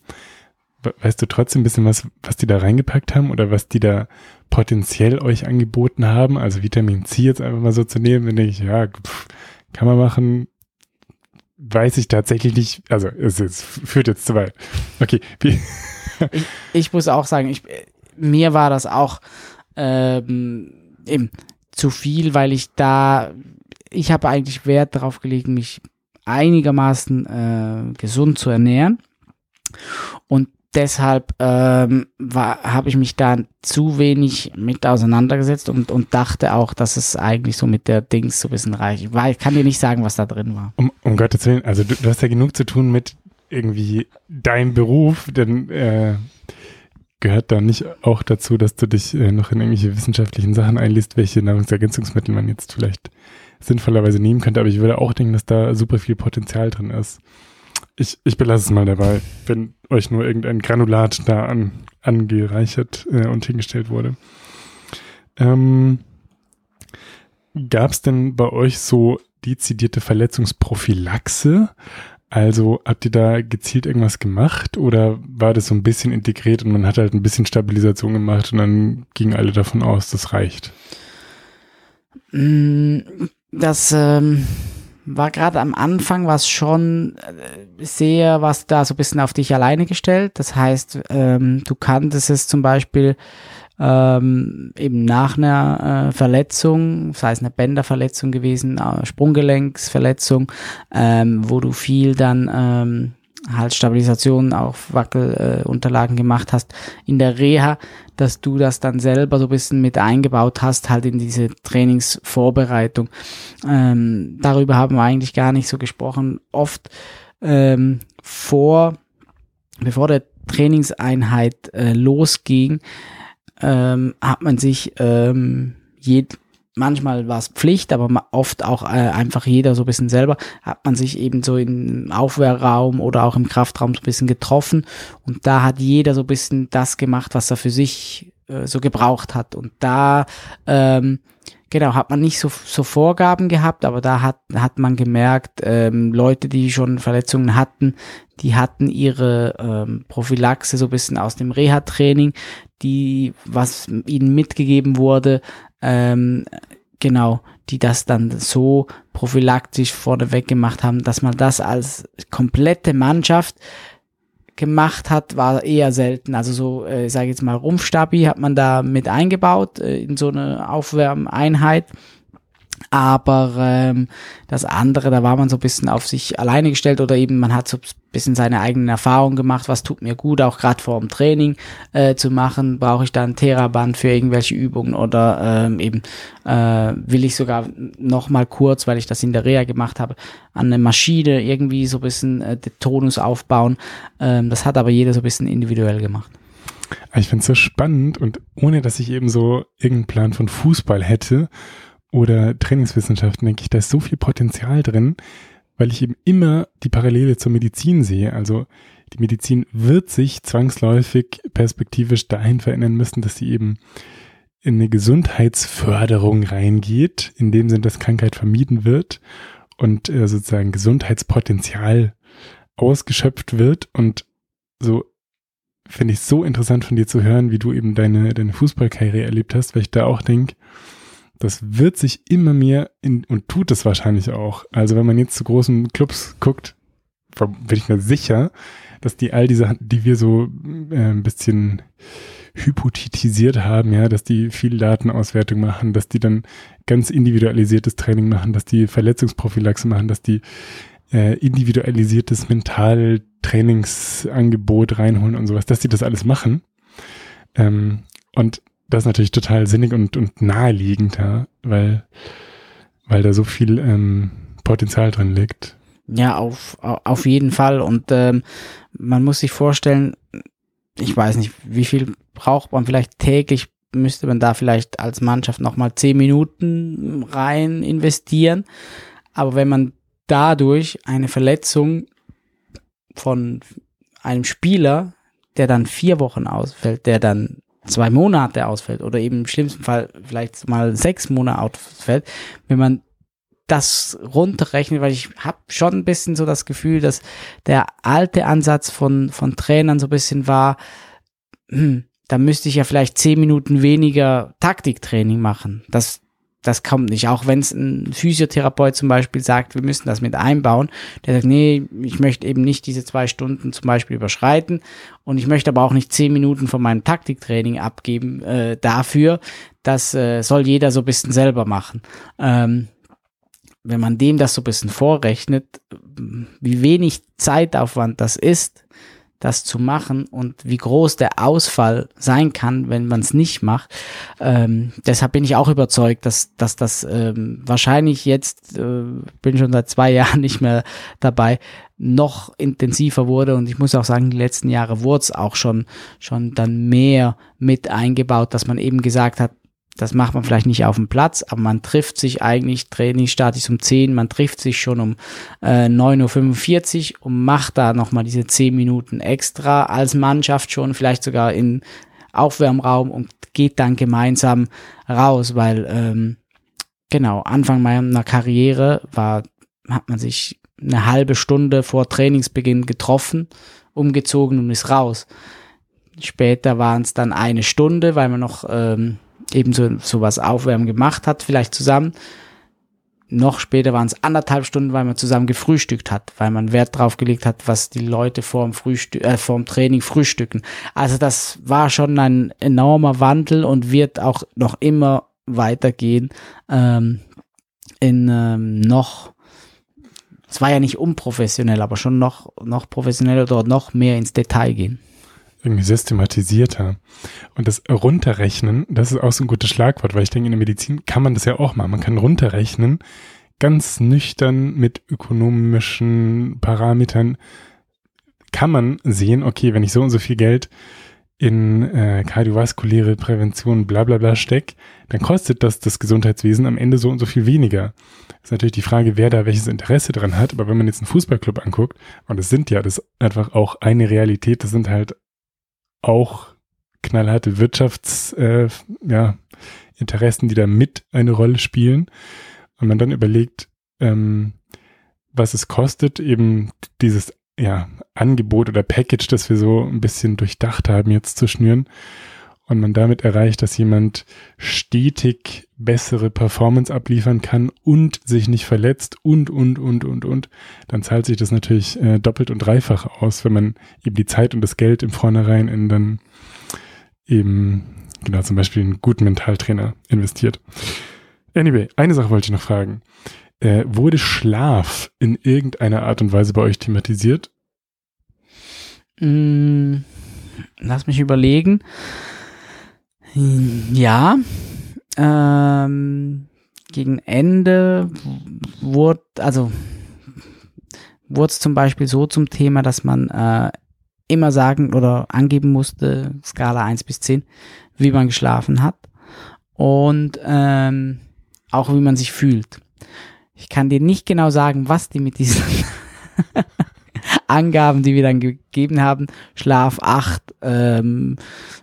Speaker 1: weißt du trotzdem ein bisschen was, was die da reingepackt haben oder was die da potenziell euch angeboten haben? Also Vitamin C jetzt einfach mal so zu nehmen, wenn ich, ja, pff, kann man machen, weiß ich tatsächlich nicht, also es, es führt jetzt zu weit. Okay?
Speaker 2: Ich, ich muss auch sagen, ich, mir war das auch ähm, eben zu viel, weil ich da, ich habe eigentlich Wert darauf gelegt, mich einigermaßen äh, gesund zu ernähren. Und deshalb ähm, habe ich mich da zu wenig mit auseinandergesetzt und, und dachte auch, dass es eigentlich so mit der Dings so ein bisschen reicht. Weil ich kann dir nicht sagen, was da drin war.
Speaker 1: Um, um Gottes Willen, also du, du hast ja genug zu tun mit irgendwie deinem Beruf, denn äh, gehört da nicht auch dazu, dass du dich äh, noch in irgendwelche wissenschaftlichen Sachen einliest, welche Nahrungsergänzungsmittel man jetzt vielleicht sinnvollerweise nehmen könnte, aber ich würde auch denken, dass da super viel Potenzial drin ist. Ich, ich belasse es mal dabei, wenn euch nur irgendein Granulat da an, angereichert äh, und hingestellt wurde. Ähm, Gab es denn bei euch so dezidierte Verletzungsprophylaxe? Also habt ihr da gezielt irgendwas gemacht oder war das so ein bisschen integriert und man hat halt ein bisschen Stabilisation gemacht und dann gingen alle davon aus, das reicht?
Speaker 2: Mm, das ähm, war gerade am Anfang was schon äh, sehr, was da so ein bisschen auf dich alleine gestellt. Das heißt, ähm, du kanntest es zum Beispiel ähm, eben nach einer äh, Verletzung, sei es eine Bänderverletzung gewesen, äh, Sprunggelenksverletzung, ähm, wo du viel dann ähm, halt Stabilisation auf Wackelunterlagen äh, gemacht hast in der Reha, dass du das dann selber so ein bisschen mit eingebaut hast, halt in diese Trainingsvorbereitung. Ähm, darüber haben wir eigentlich gar nicht so gesprochen. Oft ähm, vor, bevor der Trainingseinheit äh, losging, ähm, hat man sich ähm, jed manchmal war es Pflicht, aber oft auch äh, einfach jeder so ein bisschen selber, hat man sich eben so im Aufwehrraum oder auch im Kraftraum so ein bisschen getroffen und da hat jeder so ein bisschen das gemacht, was er für sich äh, so gebraucht hat und da ähm, genau, hat man nicht so, so Vorgaben gehabt, aber da hat, hat man gemerkt, ähm, Leute, die schon Verletzungen hatten, die hatten ihre ähm, Prophylaxe so ein bisschen aus dem Reha-Training, die, was ihnen mitgegeben wurde, ähm, genau, die das dann so prophylaktisch vorneweg gemacht haben, dass man das als komplette Mannschaft gemacht hat, war eher selten. Also so, äh, sage jetzt mal, Rumpfstabi hat man da mit eingebaut äh, in so eine Aufwärmeinheit. Aber ähm, das andere, da war man so ein bisschen auf sich alleine gestellt oder eben man hat so ein bisschen seine eigenen Erfahrungen gemacht, was tut mir gut, auch gerade vor dem Training äh, zu machen, brauche ich da ein Theraband für irgendwelche Übungen oder ähm, eben äh, will ich sogar noch mal kurz, weil ich das in der Reha gemacht habe, an eine Maschine irgendwie so ein bisschen äh, den Tonus aufbauen. Ähm, das hat aber jeder so ein bisschen individuell gemacht.
Speaker 1: Ich finde es so spannend und ohne dass ich eben so irgendeinen Plan von Fußball hätte, oder Trainingswissenschaften, denke ich, da ist so viel Potenzial drin, weil ich eben immer die Parallele zur Medizin sehe. Also die Medizin wird sich zwangsläufig perspektivisch dahin verändern müssen, dass sie eben in eine Gesundheitsförderung reingeht, in dem Sinn, dass Krankheit vermieden wird und äh, sozusagen Gesundheitspotenzial ausgeschöpft wird. Und so finde ich es so interessant von dir zu hören, wie du eben deine, deine Fußballkarriere erlebt hast, weil ich da auch denke, das wird sich immer mehr in, und tut es wahrscheinlich auch. Also wenn man jetzt zu großen Clubs guckt, bin ich mir sicher, dass die all diese, die wir so äh, ein bisschen hypothetisiert haben, ja, dass die viel Datenauswertung machen, dass die dann ganz individualisiertes Training machen, dass die Verletzungsprophylaxe machen, dass die äh, individualisiertes Mentaltrainingsangebot reinholen und sowas, dass die das alles machen. Ähm, und das ist natürlich total sinnig und, und naheliegend, ja, weil, weil da so viel ähm, Potenzial drin liegt.
Speaker 2: Ja, auf, auf jeden Fall. Und ähm, man muss sich vorstellen, ich weiß nicht, wie viel braucht man vielleicht täglich, müsste man da vielleicht als Mannschaft nochmal zehn Minuten rein investieren. Aber wenn man dadurch eine Verletzung von einem Spieler, der dann vier Wochen ausfällt, der dann zwei Monate ausfällt oder eben im schlimmsten Fall vielleicht mal sechs Monate ausfällt, wenn man das runterrechnet, weil ich habe schon ein bisschen so das Gefühl, dass der alte Ansatz von, von Trainern so ein bisschen war, hm, da müsste ich ja vielleicht zehn Minuten weniger Taktiktraining machen. Das, das kommt nicht. Auch wenn es ein Physiotherapeut zum Beispiel sagt, wir müssen das mit einbauen, der sagt, nee, ich möchte eben nicht diese zwei Stunden zum Beispiel überschreiten und ich möchte aber auch nicht zehn Minuten von meinem Taktiktraining abgeben äh, dafür. Das äh, soll jeder so ein bisschen selber machen. Ähm, wenn man dem das so ein bisschen vorrechnet, wie wenig Zeitaufwand das ist, das zu machen und wie groß der Ausfall sein kann, wenn man es nicht macht. Ähm, deshalb bin ich auch überzeugt, dass, dass das ähm, wahrscheinlich jetzt, äh, bin schon seit zwei Jahren nicht mehr dabei, noch intensiver wurde und ich muss auch sagen, die letzten Jahre wurde es auch schon, schon dann mehr mit eingebaut, dass man eben gesagt hat, das macht man vielleicht nicht auf dem Platz, aber man trifft sich eigentlich, Training startet um 10, man trifft sich schon um äh, 9.45 Uhr und macht da nochmal diese 10 Minuten extra als Mannschaft schon, vielleicht sogar in Aufwärmraum und geht dann gemeinsam raus, weil ähm, genau, Anfang meiner Karriere war, hat man sich eine halbe Stunde vor Trainingsbeginn getroffen, umgezogen und ist raus. Später waren es dann eine Stunde, weil man noch ähm, eben so, so was Aufwärmen gemacht hat, vielleicht zusammen. Noch später waren es anderthalb Stunden, weil man zusammen gefrühstückt hat, weil man Wert drauf gelegt hat, was die Leute vorm Frühstück, äh, vorm Training frühstücken. Also das war schon ein enormer Wandel und wird auch noch immer weitergehen ähm, in ähm, noch es war ja nicht unprofessionell, aber schon noch, noch professioneller dort noch mehr ins Detail gehen
Speaker 1: irgendwie systematisierter. Und das Runterrechnen, das ist auch so ein gutes Schlagwort, weil ich denke, in der Medizin kann man das ja auch machen. Man kann runterrechnen, ganz nüchtern mit ökonomischen Parametern kann man sehen, okay, wenn ich so und so viel Geld in äh, kardiovaskuläre Prävention bla bla bla steck, dann kostet das das Gesundheitswesen am Ende so und so viel weniger. Ist natürlich die Frage, wer da welches Interesse dran hat, aber wenn man jetzt einen Fußballclub anguckt, und es sind ja das einfach auch eine Realität, das sind halt auch knallharte Wirtschaftsinteressen, äh, ja, die da mit eine Rolle spielen. Und man dann überlegt, ähm, was es kostet, eben dieses ja, Angebot oder Package, das wir so ein bisschen durchdacht haben, jetzt zu schnüren und man damit erreicht, dass jemand stetig bessere Performance abliefern kann und sich nicht verletzt und, und, und, und, und, dann zahlt sich das natürlich äh, doppelt und dreifach aus, wenn man eben die Zeit und das Geld im Vornherein in dann eben, genau, zum Beispiel einen guten Mentaltrainer investiert. Anyway, eine Sache wollte ich noch fragen. Äh, wurde Schlaf in irgendeiner Art und Weise bei euch thematisiert?
Speaker 2: Mm, lass mich überlegen. Ja, ähm, gegen Ende wurde, also wurde es zum Beispiel so zum Thema, dass man äh, immer sagen oder angeben musste, Skala 1 bis 10, wie man geschlafen hat und ähm, auch wie man sich fühlt. Ich kann dir nicht genau sagen, was die mit diesen Angaben, die wir dann gegeben haben, Schlaf 8, ähm,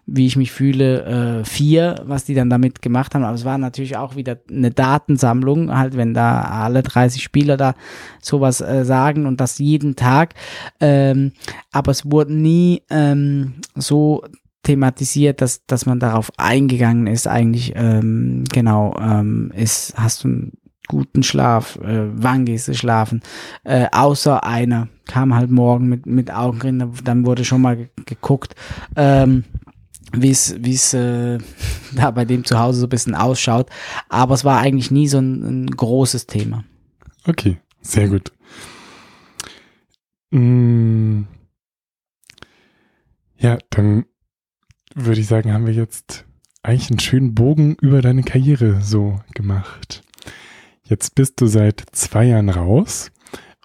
Speaker 2: wie ich mich fühle, äh, 4, was die dann damit gemacht haben. Aber es war natürlich auch wieder eine Datensammlung, halt wenn da alle 30 Spieler da sowas äh, sagen und das jeden Tag. Ähm, aber es wurde nie ähm, so thematisiert, dass, dass man darauf eingegangen ist, eigentlich, ähm, genau, ähm, ist, hast du guten Schlaf, äh, wann gehst du schlafen, äh, außer einer kam halt morgen mit, mit Augenringen, dann wurde schon mal geguckt, ähm, wie es wie es äh, da bei dem zu Hause so ein bisschen ausschaut, aber es war eigentlich nie so ein, ein großes Thema.
Speaker 1: Okay, sehr gut. Mm. Ja, dann würde ich sagen, haben wir jetzt eigentlich einen schönen Bogen über deine Karriere so gemacht. Jetzt bist du seit zwei Jahren raus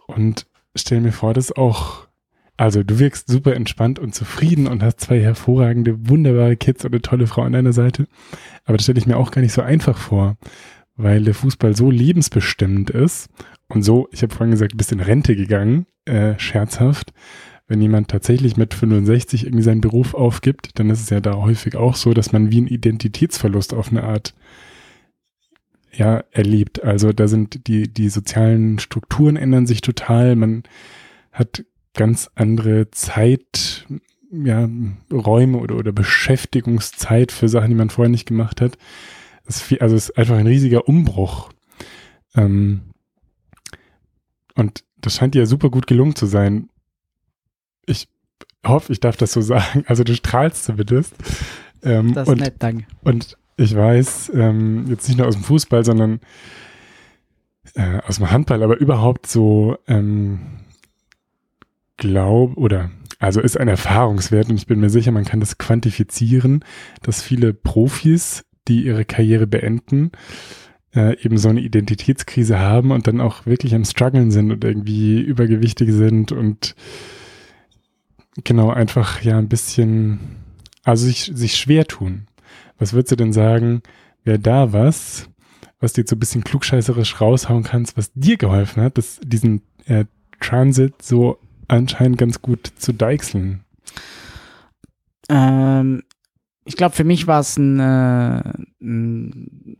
Speaker 1: und stell mir vor, dass auch, also du wirkst super entspannt und zufrieden und hast zwei hervorragende, wunderbare Kids und eine tolle Frau an deiner Seite. Aber das stelle ich mir auch gar nicht so einfach vor, weil der Fußball so lebensbestimmend ist und so, ich habe vorhin gesagt, bist in Rente gegangen, äh, scherzhaft. Wenn jemand tatsächlich mit 65 irgendwie seinen Beruf aufgibt, dann ist es ja da häufig auch so, dass man wie einen Identitätsverlust auf eine Art ja, erlebt. Also da sind die, die sozialen Strukturen ändern sich total. Man hat ganz andere Zeit, ja, Räume oder, oder Beschäftigungszeit für Sachen, die man vorher nicht gemacht hat. viel, also es ist einfach ein riesiger Umbruch. Ähm, und das scheint dir super gut gelungen zu sein. Ich hoffe, ich darf das so sagen. Also du strahlst zumindest.
Speaker 2: Ähm, das ist und, nett, danke.
Speaker 1: Und ich weiß, ähm, jetzt nicht nur aus dem Fußball, sondern äh, aus dem Handball, aber überhaupt so ähm, glaub oder also ist ein Erfahrungswert und ich bin mir sicher, man kann das quantifizieren, dass viele Profis, die ihre Karriere beenden, äh, eben so eine Identitätskrise haben und dann auch wirklich am struggeln sind und irgendwie übergewichtig sind und genau einfach ja ein bisschen, also sich, sich schwer tun. Was würdest du denn sagen, wäre da was, was dir so ein bisschen klugscheißerisch raushauen kannst, was dir geholfen hat, dass diesen äh, Transit so anscheinend ganz gut zu deichseln?
Speaker 2: Ähm, ich glaube, für mich war es ein, äh, ein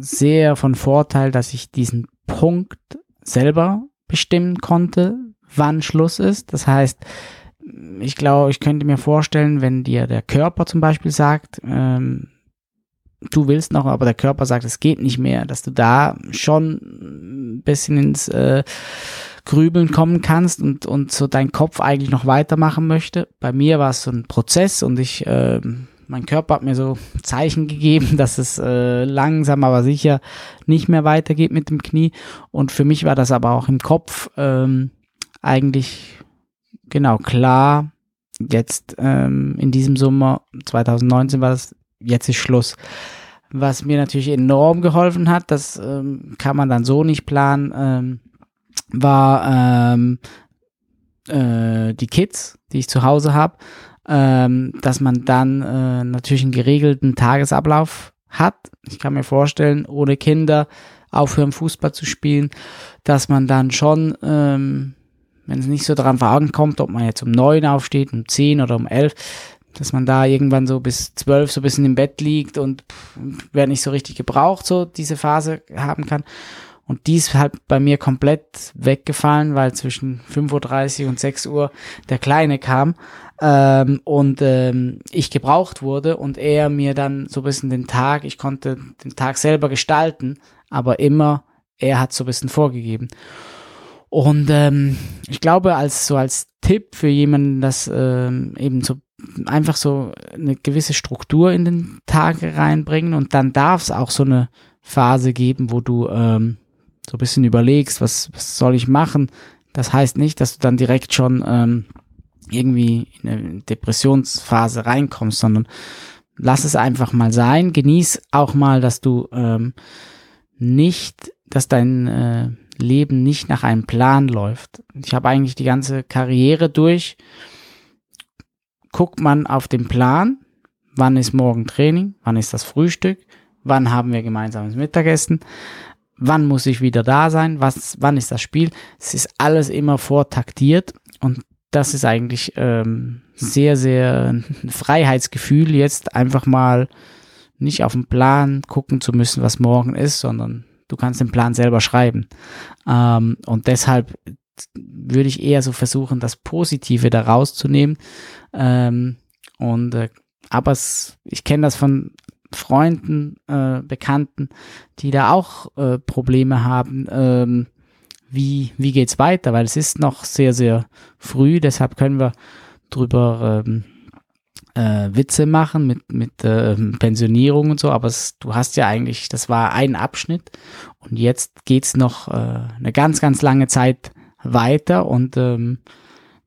Speaker 2: sehr von Vorteil, dass ich diesen Punkt selber bestimmen konnte, wann Schluss ist. Das heißt, ich glaube, ich könnte mir vorstellen, wenn dir der Körper zum Beispiel sagt, ähm, du willst noch, aber der Körper sagt, es geht nicht mehr, dass du da schon ein bisschen ins äh, Grübeln kommen kannst und, und so dein Kopf eigentlich noch weitermachen möchte. Bei mir war es so ein Prozess und ich, äh, mein Körper hat mir so Zeichen gegeben, dass es äh, langsam aber sicher nicht mehr weitergeht mit dem Knie. Und für mich war das aber auch im Kopf ähm, eigentlich genau klar. Jetzt ähm, in diesem Sommer 2019 war das jetzt ist Schluss. Was mir natürlich enorm geholfen hat, das ähm, kann man dann so nicht planen, ähm, war ähm, äh, die Kids, die ich zu Hause habe, ähm, dass man dann äh, natürlich einen geregelten Tagesablauf hat. Ich kann mir vorstellen, ohne Kinder aufhören Fußball zu spielen, dass man dann schon, ähm, wenn es nicht so daran kommt, ob man jetzt um neun aufsteht, um zehn oder um elf, dass man da irgendwann so bis zwölf so ein bisschen im Bett liegt und wer nicht so richtig gebraucht, so diese Phase haben kann. Und die ist halt bei mir komplett weggefallen, weil zwischen 5.30 Uhr und 6 Uhr der Kleine kam ähm, und ähm, ich gebraucht wurde und er mir dann so ein bisschen den Tag, ich konnte den Tag selber gestalten, aber immer er hat so ein bisschen vorgegeben. Und ähm, ich glaube, als so als Tipp für jemanden, das ähm, eben so einfach so eine gewisse Struktur in den Tag reinbringen und dann darf es auch so eine Phase geben, wo du ähm, so ein bisschen überlegst, was, was soll ich machen. Das heißt nicht, dass du dann direkt schon ähm, irgendwie in eine Depressionsphase reinkommst, sondern lass es einfach mal sein. Genieß auch mal, dass du ähm, nicht, dass dein äh, Leben nicht nach einem Plan läuft. Ich habe eigentlich die ganze Karriere durch. Guckt man auf den Plan, wann ist morgen Training, wann ist das Frühstück, wann haben wir gemeinsames Mittagessen, wann muss ich wieder da sein, was, wann ist das Spiel. Es ist alles immer vortaktiert und das ist eigentlich ähm, sehr, sehr ein Freiheitsgefühl, jetzt einfach mal nicht auf den Plan gucken zu müssen, was morgen ist, sondern du kannst den Plan selber schreiben. Ähm, und deshalb würde ich eher so versuchen, das Positive da rauszunehmen. Ähm, und äh, aber es, ich kenne das von Freunden, äh, Bekannten, die da auch äh, Probleme haben. Ähm, wie, wie geht's weiter? Weil es ist noch sehr, sehr früh, deshalb können wir drüber ähm, äh, Witze machen mit, mit äh, Pensionierung und so, aber es, du hast ja eigentlich, das war ein Abschnitt und jetzt geht's noch äh, eine ganz, ganz lange Zeit weiter und ähm,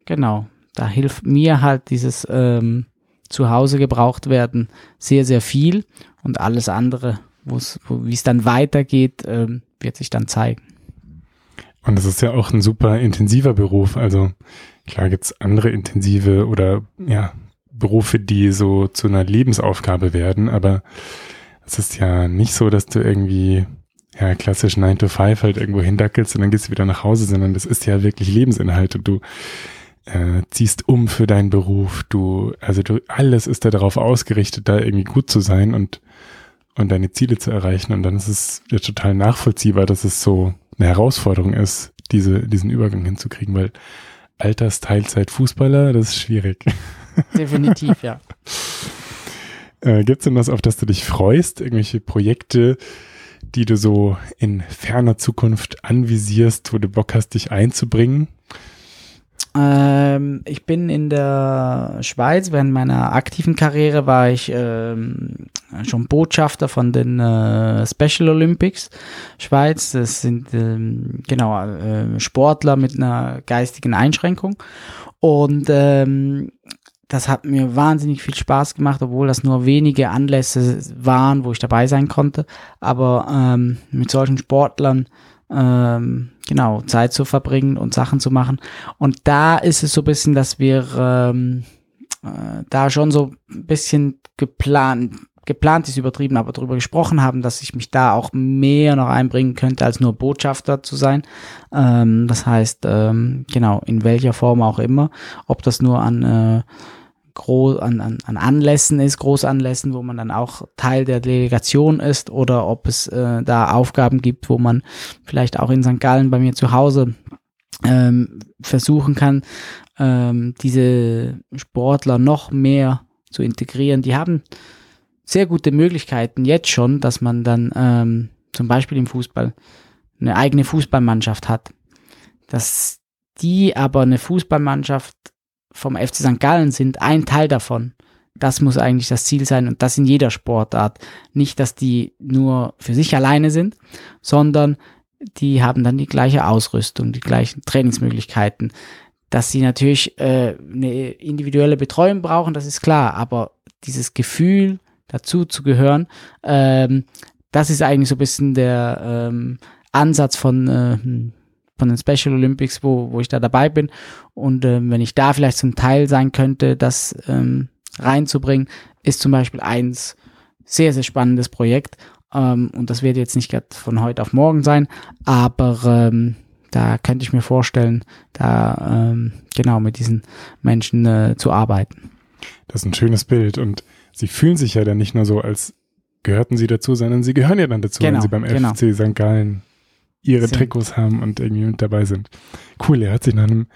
Speaker 2: genau, da hilft mir halt dieses ähm, zu gebraucht werden sehr, sehr viel und alles andere, wie es dann weitergeht, ähm, wird sich dann zeigen.
Speaker 1: Und das ist ja auch ein super intensiver Beruf. Also klar gibt's andere intensive oder ja, Berufe, die so zu einer Lebensaufgabe werden, aber es ist ja nicht so, dass du irgendwie ja, klassisch 9 to 5 halt irgendwo hindackelst und dann gehst du wieder nach Hause, sondern das ist ja wirklich Lebensinhalt und du äh, ziehst um für deinen Beruf, du, also du, alles ist da darauf ausgerichtet, da irgendwie gut zu sein und, und deine Ziele zu erreichen und dann ist es ja total nachvollziehbar, dass es so eine Herausforderung ist, diese, diesen Übergang hinzukriegen, weil Altersteilzeit Fußballer, das ist schwierig.
Speaker 2: Definitiv, ja.
Speaker 1: Äh, Gibt es denn was, auf das du dich freust? Irgendwelche Projekte, die du so in ferner Zukunft anvisierst, wo du Bock hast, dich einzubringen?
Speaker 2: Ähm, ich bin in der Schweiz, während meiner aktiven Karriere war ich ähm, schon Botschafter von den äh, Special Olympics Schweiz. Das sind ähm, genau äh, Sportler mit einer geistigen Einschränkung. Und ähm, das hat mir wahnsinnig viel Spaß gemacht, obwohl das nur wenige Anlässe waren, wo ich dabei sein konnte. Aber ähm, mit solchen Sportlern ähm, genau Zeit zu verbringen und Sachen zu machen. Und da ist es so ein bisschen, dass wir ähm, äh, da schon so ein bisschen geplant, geplant ist übertrieben, aber darüber gesprochen haben, dass ich mich da auch mehr noch einbringen könnte, als nur Botschafter zu sein. Ähm, das heißt, ähm, genau, in welcher Form auch immer, ob das nur an äh, groß an, an, an Anlässen ist, Großanlässen, wo man dann auch Teil der Delegation ist oder ob es äh, da Aufgaben gibt, wo man vielleicht auch in St. Gallen bei mir zu Hause ähm, versuchen kann, ähm, diese Sportler noch mehr zu integrieren. Die haben sehr gute Möglichkeiten jetzt schon, dass man dann ähm, zum Beispiel im Fußball eine eigene Fußballmannschaft hat. Dass die aber eine Fußballmannschaft vom FC St. Gallen sind ein Teil davon. Das muss eigentlich das Ziel sein und das in jeder Sportart. Nicht, dass die nur für sich alleine sind, sondern die haben dann die gleiche Ausrüstung, die gleichen Trainingsmöglichkeiten. Dass sie natürlich äh, eine individuelle Betreuung brauchen, das ist klar, aber dieses Gefühl, dazu zu gehören, ähm, das ist eigentlich so ein bisschen der ähm, Ansatz von äh, von den Special Olympics, wo, wo ich da dabei bin. Und ähm, wenn ich da vielleicht zum Teil sein könnte, das ähm, reinzubringen, ist zum Beispiel eins sehr, sehr spannendes Projekt. Ähm, und das wird jetzt nicht gerade von heute auf morgen sein, aber ähm, da könnte ich mir vorstellen, da ähm, genau mit diesen Menschen äh, zu arbeiten.
Speaker 1: Das ist ein schönes Bild und sie fühlen sich ja dann nicht nur so, als gehörten sie dazu, sondern sie gehören ja dann dazu, genau, wenn sie beim genau. FC St. Gallen ihre sind. Trikots haben und irgendwie mit dabei sind. Cool, er hört sich nach einem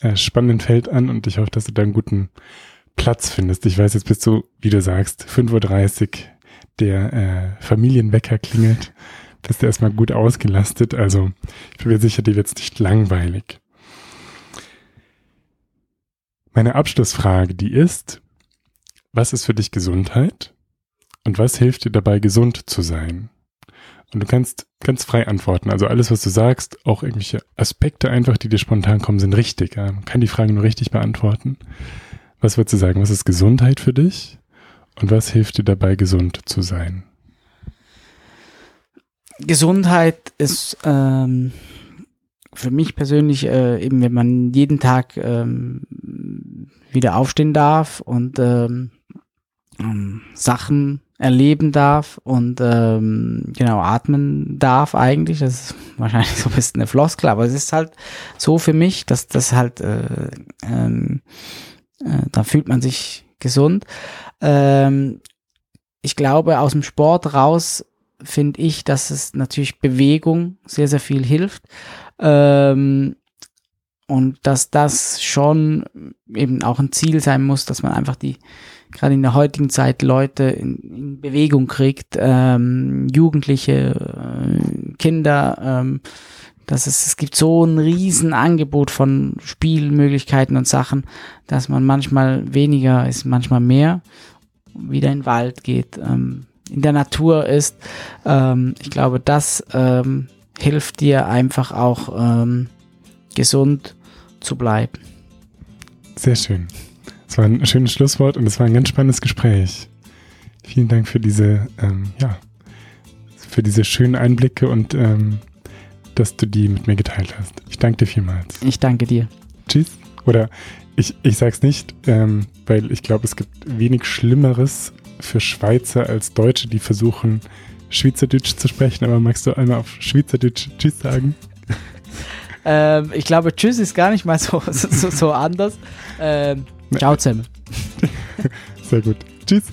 Speaker 1: äh, spannenden Feld an und ich hoffe, dass du da einen guten Platz findest. Ich weiß, jetzt bist du, wie du sagst, 5.30 Uhr, der äh, Familienwecker klingelt. Bist du erstmal gut ausgelastet. Also ich bin mir sicher, dir wird es nicht langweilig. Meine Abschlussfrage, die ist, was ist für dich Gesundheit und was hilft dir dabei, gesund zu sein? Und du kannst ganz frei antworten. Also alles, was du sagst, auch irgendwelche Aspekte einfach, die dir spontan kommen, sind richtig. Ja. Man kann die Frage nur richtig beantworten. Was würdest du sagen? Was ist Gesundheit für dich? Und was hilft dir dabei, gesund zu sein?
Speaker 2: Gesundheit ist ähm, für mich persönlich äh, eben, wenn man jeden Tag ähm, wieder aufstehen darf und ähm, ähm Sachen erleben darf und ähm, genau atmen darf eigentlich. Das ist wahrscheinlich so ein bisschen eine Floskel, aber es ist halt so für mich, dass das halt, äh, ähm, äh, da fühlt man sich gesund. Ähm, ich glaube, aus dem Sport raus finde ich, dass es natürlich Bewegung sehr, sehr viel hilft. Ähm, und dass das schon eben auch ein Ziel sein muss, dass man einfach die gerade in der heutigen Zeit Leute in, in Bewegung kriegt, ähm, Jugendliche, äh, Kinder, ähm, dass es, es gibt so ein riesen Angebot von Spielmöglichkeiten und Sachen, dass man manchmal weniger ist, manchmal mehr, wieder in den Wald geht, ähm, in der Natur ist. Ähm, ich glaube, das ähm, hilft dir einfach auch ähm, gesund zu bleiben.
Speaker 1: Sehr schön. Das war ein schönes Schlusswort und es war ein ganz spannendes Gespräch. Vielen Dank für diese, ähm, ja, für diese schönen Einblicke und ähm, dass du die mit mir geteilt hast. Ich danke dir vielmals.
Speaker 2: Ich danke dir.
Speaker 1: Tschüss. Oder ich, ich sag's nicht, ähm, weil ich glaube, es gibt wenig Schlimmeres für Schweizer als Deutsche, die versuchen, Schweizerdeutsch zu sprechen. Aber magst du einmal auf Schweizerdeutsch Tschüss sagen?
Speaker 2: ähm, ich glaube, Tschüss ist gar nicht mal so, so, so anders. Ähm, Ciao zusammen.
Speaker 1: Sehr gut. Tschüss.